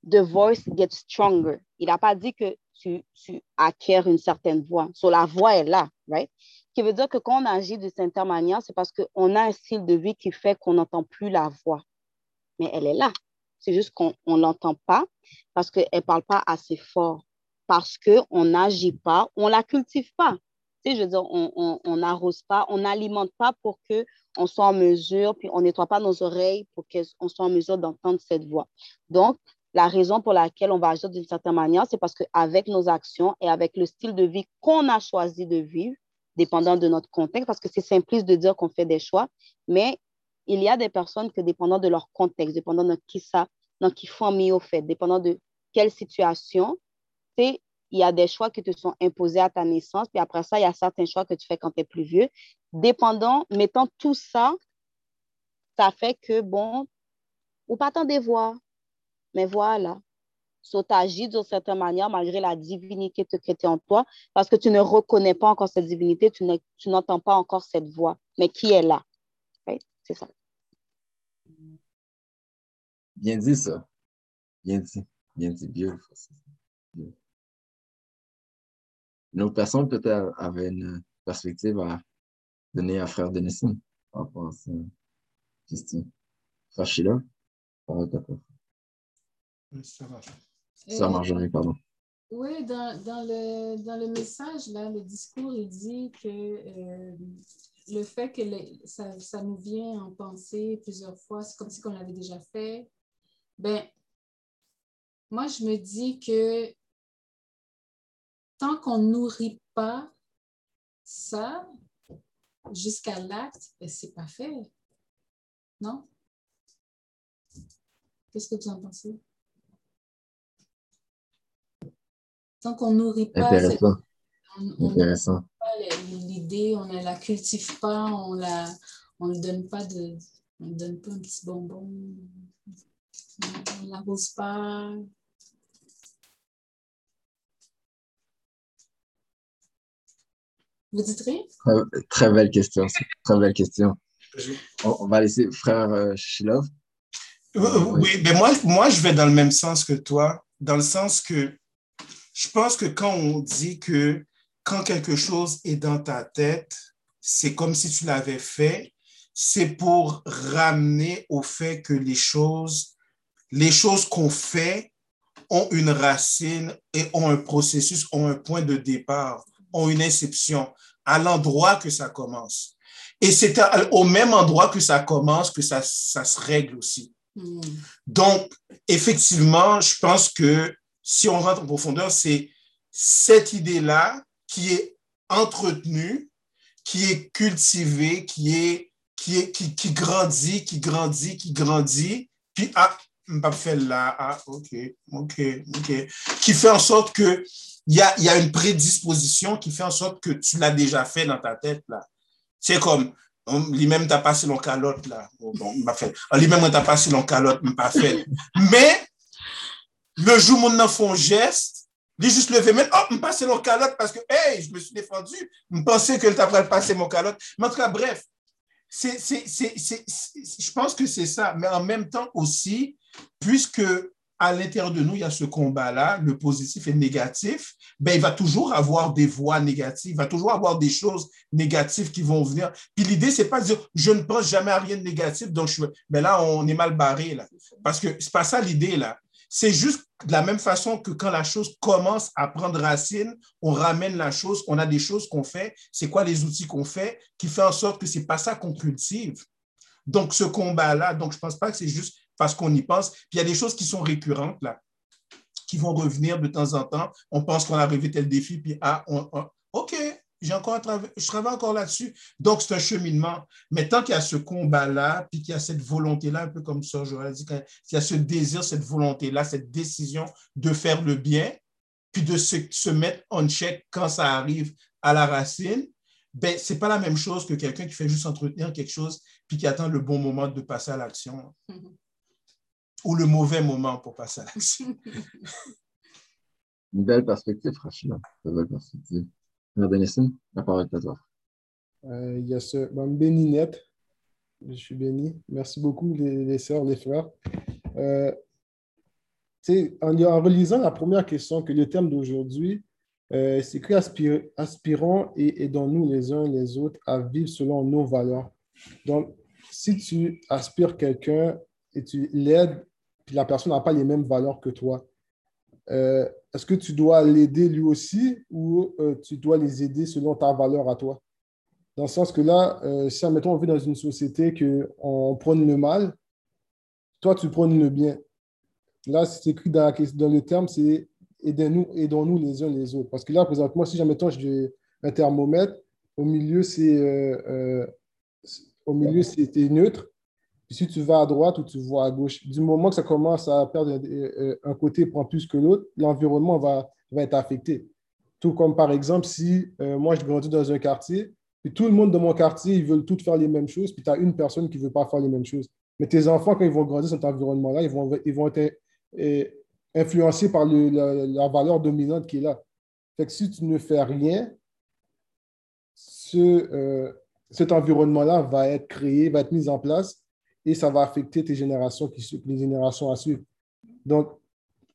the voice gets stronger. Il n'a pas dit que tu, tu acquiers une certaine voix. So, la voix est là, right? qui veut dire que quand on agit de cette manière, c'est parce qu'on a un style de vie qui fait qu'on n'entend plus la voix. Mais elle est là. C'est juste qu'on ne l'entend pas parce qu'elle ne parle pas assez fort, parce qu'on n'agit pas, on ne la cultive pas. Je veux dire, on n'arrose pas, on n'alimente pas pour qu'on soit en mesure, puis on ne nettoie pas nos oreilles pour qu'on soit en mesure d'entendre cette voix. Donc, la raison pour laquelle on va agir d'une certaine manière, c'est parce qu'avec nos actions et avec le style de vie qu'on a choisi de vivre, dépendant de notre contexte, parce que c'est simpliste de dire qu'on fait des choix, mais il y a des personnes que, dépendant de leur contexte, dépendant de qui ça, dans qui famille au fait, dépendant de quelle situation, il y a des choix qui te sont imposés à ta naissance, puis après ça, il y a certains choix que tu fais quand tu es plus vieux. Dépendant, mettant tout ça, ça fait que, bon, ou pas tant des voix, mais voilà, So, tu agis d'une certaine manière malgré la divinité qui est en toi parce que tu ne reconnais pas encore cette divinité, tu n'entends pas encore cette voix, mais qui est là? C'est ça. Bien dit ça. Bien dit. Bien dit. Beautiful. Une autre personne peut-être avait une perspective à donner à Frère Denison par rapport à cette question. Frère Sheila, parole à toi. Ça va. Ça, Marjorie, pardon. Oui, dans, dans, le, dans le message, là, le discours, il dit que euh, le fait que ça, ça, nous vient en pensée plusieurs fois, c'est comme si on l'avait déjà fait. Ben, moi, je me dis que tant qu'on nourrit pas ça jusqu'à l'acte, ben, c'est pas fait. Non? Qu'est-ce que vous en pensez? Tant qu'on nourrit pas Intéressant. Intéressant. l'idée, on ne la cultive pas, on la, on ne donne pas de, on donne pas un petit bonbon, on ne l'arrose pas. Vous dites rien? Très, très, belle question. Très belle question. On, on va laisser frère euh, Shilov. Oui, mais moi, moi, je vais dans le même sens que toi, dans le sens que je pense que quand on dit que quand quelque chose est dans ta tête, c'est comme si tu l'avais fait, c'est pour ramener au fait que les choses, les choses qu'on fait ont une racine et ont un processus, ont un point de départ, ont une inception à l'endroit que ça commence. Et c'est au même endroit que ça commence que ça, ça se règle aussi. Mm. Donc, effectivement, je pense que si on rentre en profondeur, c'est cette idée-là qui est entretenue, qui est cultivé, qui est qui, est, qui, qui grandit, qui grandit, qui grandit, puis ah, pas fait là, ah, ok, ok, ok, qui fait en sorte que il y a, y a une prédisposition qui fait en sorte que tu l'as déjà fait dans ta tête là. C'est comme, lui-même t'a passé l'on calotte là, bon, m'a fait, lui-même t'a passé l'on calotte, m'a pas fait. Mais, le jour où on fait un geste, il juste levé, mais oh, me passer l'on calotte parce que, hey, je me suis défendu, me pensais que t'a passé mon calotte. Mais en tout cas, bref, c'est, je pense que c'est ça. Mais en même temps aussi, puisque à l'intérieur de nous, il y a ce combat-là, le positif et le négatif, ben, il va toujours avoir des voix négatives, il va toujours avoir des choses négatives qui vont venir. Puis l'idée, c'est pas de dire, je ne pense jamais à rien de négatif, donc je... Ben là, on est mal barré, là. Parce que c'est pas ça l'idée, là. C'est juste de la même façon que quand la chose commence à prendre racine, on ramène la chose, on a des choses qu'on fait. C'est quoi les outils qu'on fait qui fait en sorte que c'est pas ça qu'on cultive? Donc, ce combat-là, donc je pense pas que c'est juste parce qu'on y pense. Puis il y a des choses qui sont récurrentes, là, qui vont revenir de temps en temps. On pense qu'on a rêvé tel défi, puis ah, on, OK, je travaille encore là-dessus. Donc, c'est un cheminement. Mais tant qu'il y a ce combat-là, puis qu'il y a cette volonté-là, un peu comme ça, j'aurais dit, qu'il y a ce désir, cette volonté-là, cette décision de faire le bien, puis de se, se mettre en check quand ça arrive à la racine, ben, ce n'est pas la même chose que quelqu'un qui fait juste entretenir quelque chose, puis qui attend le bon moment de passer à l'action. Ou le mauvais moment pour passer à l'action. Une belle perspective, franchement. Une belle perspective. Mère la parole est à toi. Euh, il y a ce. béni net. Je suis béni. Merci beaucoup, les, les sœurs, les frères. Euh, en, en, relisant la première question, que le thème d'aujourd'hui, euh, c'est que aspirons et aidons-nous les uns les autres à vivre selon nos valeurs. Donc, si tu aspires quelqu'un et tu l'aides, puis la personne n'a pas les mêmes valeurs que toi, euh, est-ce que tu dois l'aider lui aussi ou euh, tu dois les aider selon ta valeur à toi? Dans le sens que là, euh, si, admettons, on vit dans une société qu'on prône le mal, toi, tu prônes le bien. Là, c'est écrit dans, le terme, c'est aidons-nous aidons les uns les autres. Parce que là, présentement, si, admettons, j'ai un thermomètre, au milieu, c'est au milieu, neutre. Puis si tu vas à droite ou tu vas à gauche, du moment que ça commence à perdre un euh, côté prend plus que l'autre, l'environnement va, va être affecté. Tout comme par exemple, si euh, moi je grandis dans un quartier, et tout le monde de mon quartier, ils veulent tous faire les mêmes choses, puis tu as une personne qui ne veut pas faire les mêmes choses. Mais tes enfants, quand ils vont grandir dans cet environnement-là, ils vont, ils vont être euh, influencés par le, la, valeur dominante qui est là. Fait si tu ne fais rien, ce, cet environnement-là va être créé, va être mis en place et ça va affecter tes générations, qui, les générations à suivre. Donc,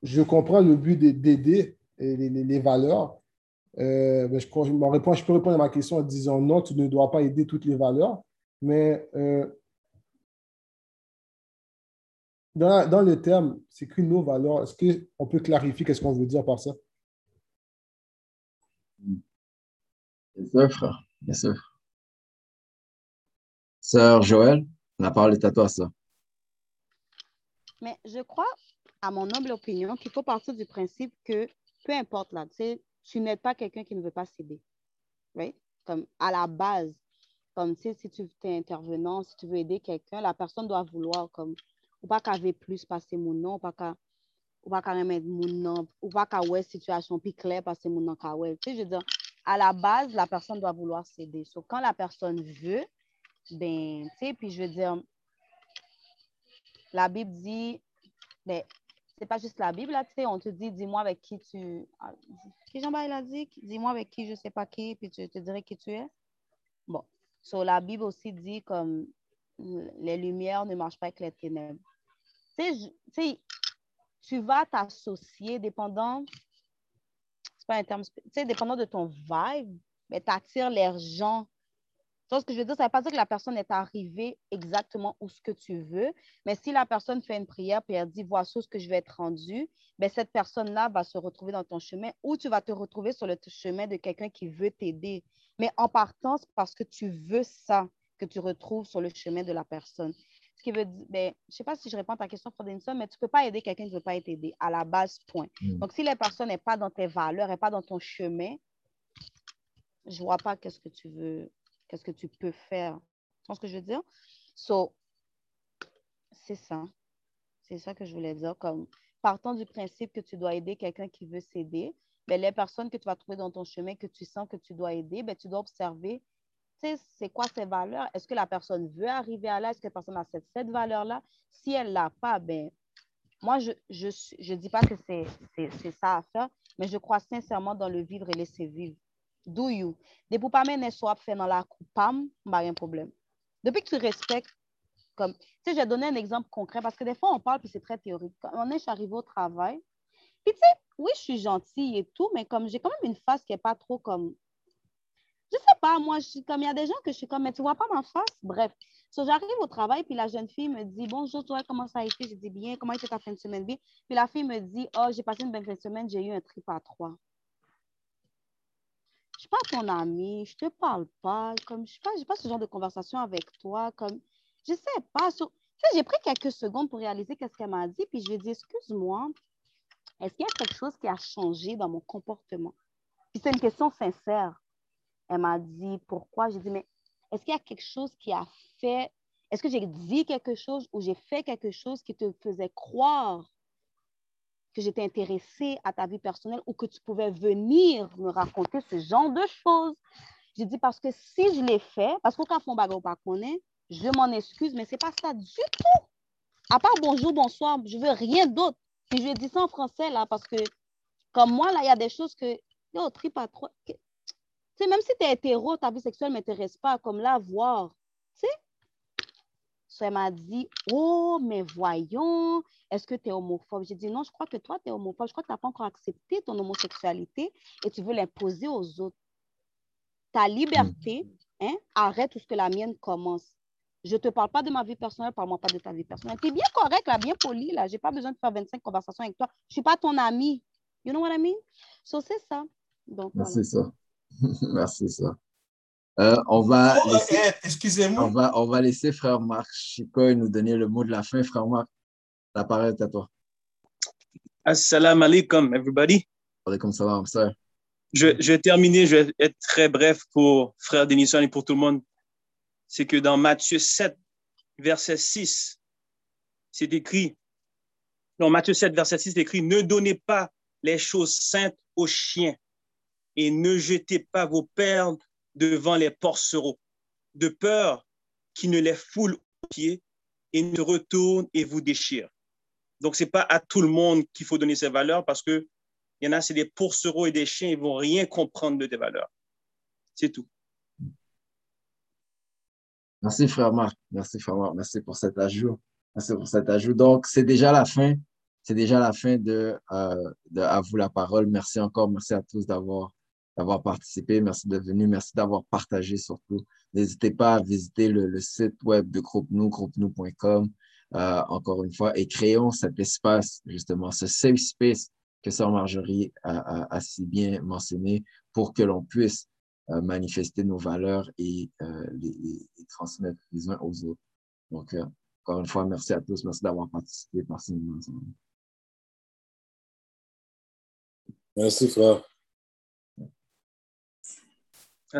je comprends le but d'aider les, valeurs. Euh, je, je, peux répondre à ma question en disant non, tu ne dois pas aider toutes les valeurs, mais euh, dans, dans le terme, c'est que nos valeurs, est-ce qu'on peut clarifier qu'est-ce qu'on veut dire par ça? Bien sûr, frère. Bien sûr. Sœur Joël? La parole est à toi, ça. Mais je crois, à mon humble opinion, qu'il faut partir du principe que peu importe là, tu n'aides pas quelqu'un qui ne veut pas s'aider. Oui? Comme à la base, comme si tu es intervenant, si tu veux aider quelqu'un, la personne doit vouloir comme ou pas veut plus passer mon nom, ou pas qu'elle ou pas qu'elle remettre mon nom, ou pas qu'elle ouais situation plus claire passer mon nom qu'elle ouais. Tu sais, je veux dire, à la base, la personne doit vouloir s'aider. So, quand la personne veut, ben, tu sais, puis je veux dire, la Bible dit, ben, c'est pas juste la Bible, là, tu sais, on te dit, dis-moi avec qui tu. Ah, qui Jean-Baptiste a dit? Dis-moi avec qui je sais pas qui, puis tu te dirais qui tu es. Bon. So, la Bible aussi dit comme les lumières ne marchent pas avec les ténèbres. Tu sais, tu vas t'associer dépendant, c'est pas un terme, tu sais, dépendant de ton vibe, mais tu attires les gens ce que je veux dire, ça ne veut pas dire que la personne est arrivée exactement où ce que tu veux, mais si la personne fait une prière et elle dit voici ce que je vais être rendu, ben cette personne-là va se retrouver dans ton chemin ou tu vas te retrouver sur le chemin de quelqu'un qui veut t'aider. Mais en partant, c'est parce que tu veux ça que tu retrouves sur le chemin de la personne. Ce qui veut dire, ben, je ne sais pas si je réponds à ta question, Frodenson, mais tu ne peux pas aider quelqu'un qui ne veut pas être aidé, à la base, point. Mm. Donc, si la personne n'est pas dans tes valeurs, n'est pas dans ton chemin, je ne vois pas qu'est-ce que tu veux qu'est-ce que tu peux faire. Tu vois ce que je veux dire? So, c'est ça. C'est ça que je voulais dire. Comme, partant du principe que tu dois aider quelqu'un qui veut s'aider, ben, les personnes que tu vas trouver dans ton chemin, que tu sens que tu dois aider, ben, tu dois observer c'est quoi ces valeurs? Est-ce que la personne veut arriver à là? Est-ce que la personne a cette, valeur-là? Si elle ne l'a pas, ben, moi, je ne dis pas que c'est ça à faire, mais je crois sincèrement dans le vivre et laisser vivre. Do you? Fait dans la tu respectes, comme, tu sais, je vais donner un exemple concret parce que des fois, on parle puis c'est très théorique. Quand on est, arrivée au travail, puis tu oui, je suis gentille et tout, mais comme j'ai quand même une face qui n'est pas trop comme je sais pas, moi, je suis comme, il y a des gens que je suis comme, mais tu vois pas ma face? Bref. J'arrive au travail, puis la jeune fille me dit, bonjour, toi, comment ça a été? Je dis, bien, comment était ta fin de semaine? Bien. Puis la fille me dit, oh, j'ai passé une bonne fin de semaine, j'ai eu un trip à trois. Je suis pas ton amie, je te parle pas, comme, je sais pas, j'ai pas ce genre de conversation avec toi, comme, je sais pas. J'ai pris quelques secondes pour réaliser qu'est-ce qu'elle m'a dit, puis je lui ai dit, excuse-moi, est-ce qu'il y a quelque chose qui a changé dans mon comportement? Puis c'est une question sincère. Elle m'a dit pourquoi? J'ai dit, mais est-ce qu'il y a quelque chose qui a fait, est-ce que j'ai dit quelque chose ou j'ai fait quelque chose qui te faisait croire que j'étais intéressée à ta vie personnelle ou que tu pouvais venir me raconter ce genre de choses? J'ai dit parce que si je l'ai fait, parce qu'au cas fond bagarre pas connaît, je m'en excuse, mais c'est pas ça du tout. À part bonjour, bonsoir, je veux rien d'autre. Puis je dit ça en français là parce que comme moi là, il y a des choses que yo, trip à trois même si tu es hétéro, ta vie sexuelle ne m'intéresse pas, comme là, voir. Sais? elle m'a dit, oh, mais voyons, est-ce que tu es homophobe? J'ai dit, non, je crois que toi, tu es homophobe. Je crois que tu n'as pas encore accepté ton homosexualité et tu veux l'imposer aux autres. Ta liberté, mm. hein, arrête tout ce que la mienne commence. Je ne te parle pas de ma vie personnelle, parle-moi pas de ta vie personnelle. Tu es bien correct, là, bien poli, là. Je n'ai pas besoin de faire 25 conversations avec toi. Je ne suis pas ton ami. You know what I mean? So, c'est ça. Donc, c'est ça. Merci, ça. Euh, on va oh, laisser, excusez-moi. On va, on va laisser frère Marc Chicoy nous donner le mot de la fin. Frère Marc, la parole est à toi. Assalamu alaikum, everybody. Alaikum salam, sir. Je, je, vais terminer, je vais être très bref pour frère Denison et pour tout le monde. C'est que dans Matthieu 7, verset 6, c'est écrit, dans Matthieu 7, verset 6, c'est écrit, ne donnez pas les choses saintes aux chiens et ne jetez pas vos perles devant les porcereaux, de peur qu'ils ne les foulent aux pieds et ne retournent et vous déchirent. Donc, ce n'est pas à tout le monde qu'il faut donner ces valeurs parce qu'il y en a, c'est des porcereaux et des chiens, ils ne vont rien comprendre de tes valeurs. C'est tout. Merci, frère Marc. Merci, frère Marc. Merci pour cet ajout. Merci pour cet ajout. Donc, c'est déjà la fin. C'est déjà la fin de, euh, de À vous la parole. Merci encore. Merci à tous d'avoir d'avoir participé. Merci d'être venu. Merci d'avoir partagé surtout. N'hésitez pas à visiter le, site web de Groupe Nous, groupe-nous.com, euh, encore une fois, et créons cet espace, justement, ce safe space que Sœur Marjorie a, si bien mentionné pour que l'on puisse euh, manifester nos valeurs et euh, les, transmettre les uns aux autres. Donc, encore une fois, merci à tous. Merci d'avoir participé. Merci. Merci, frère.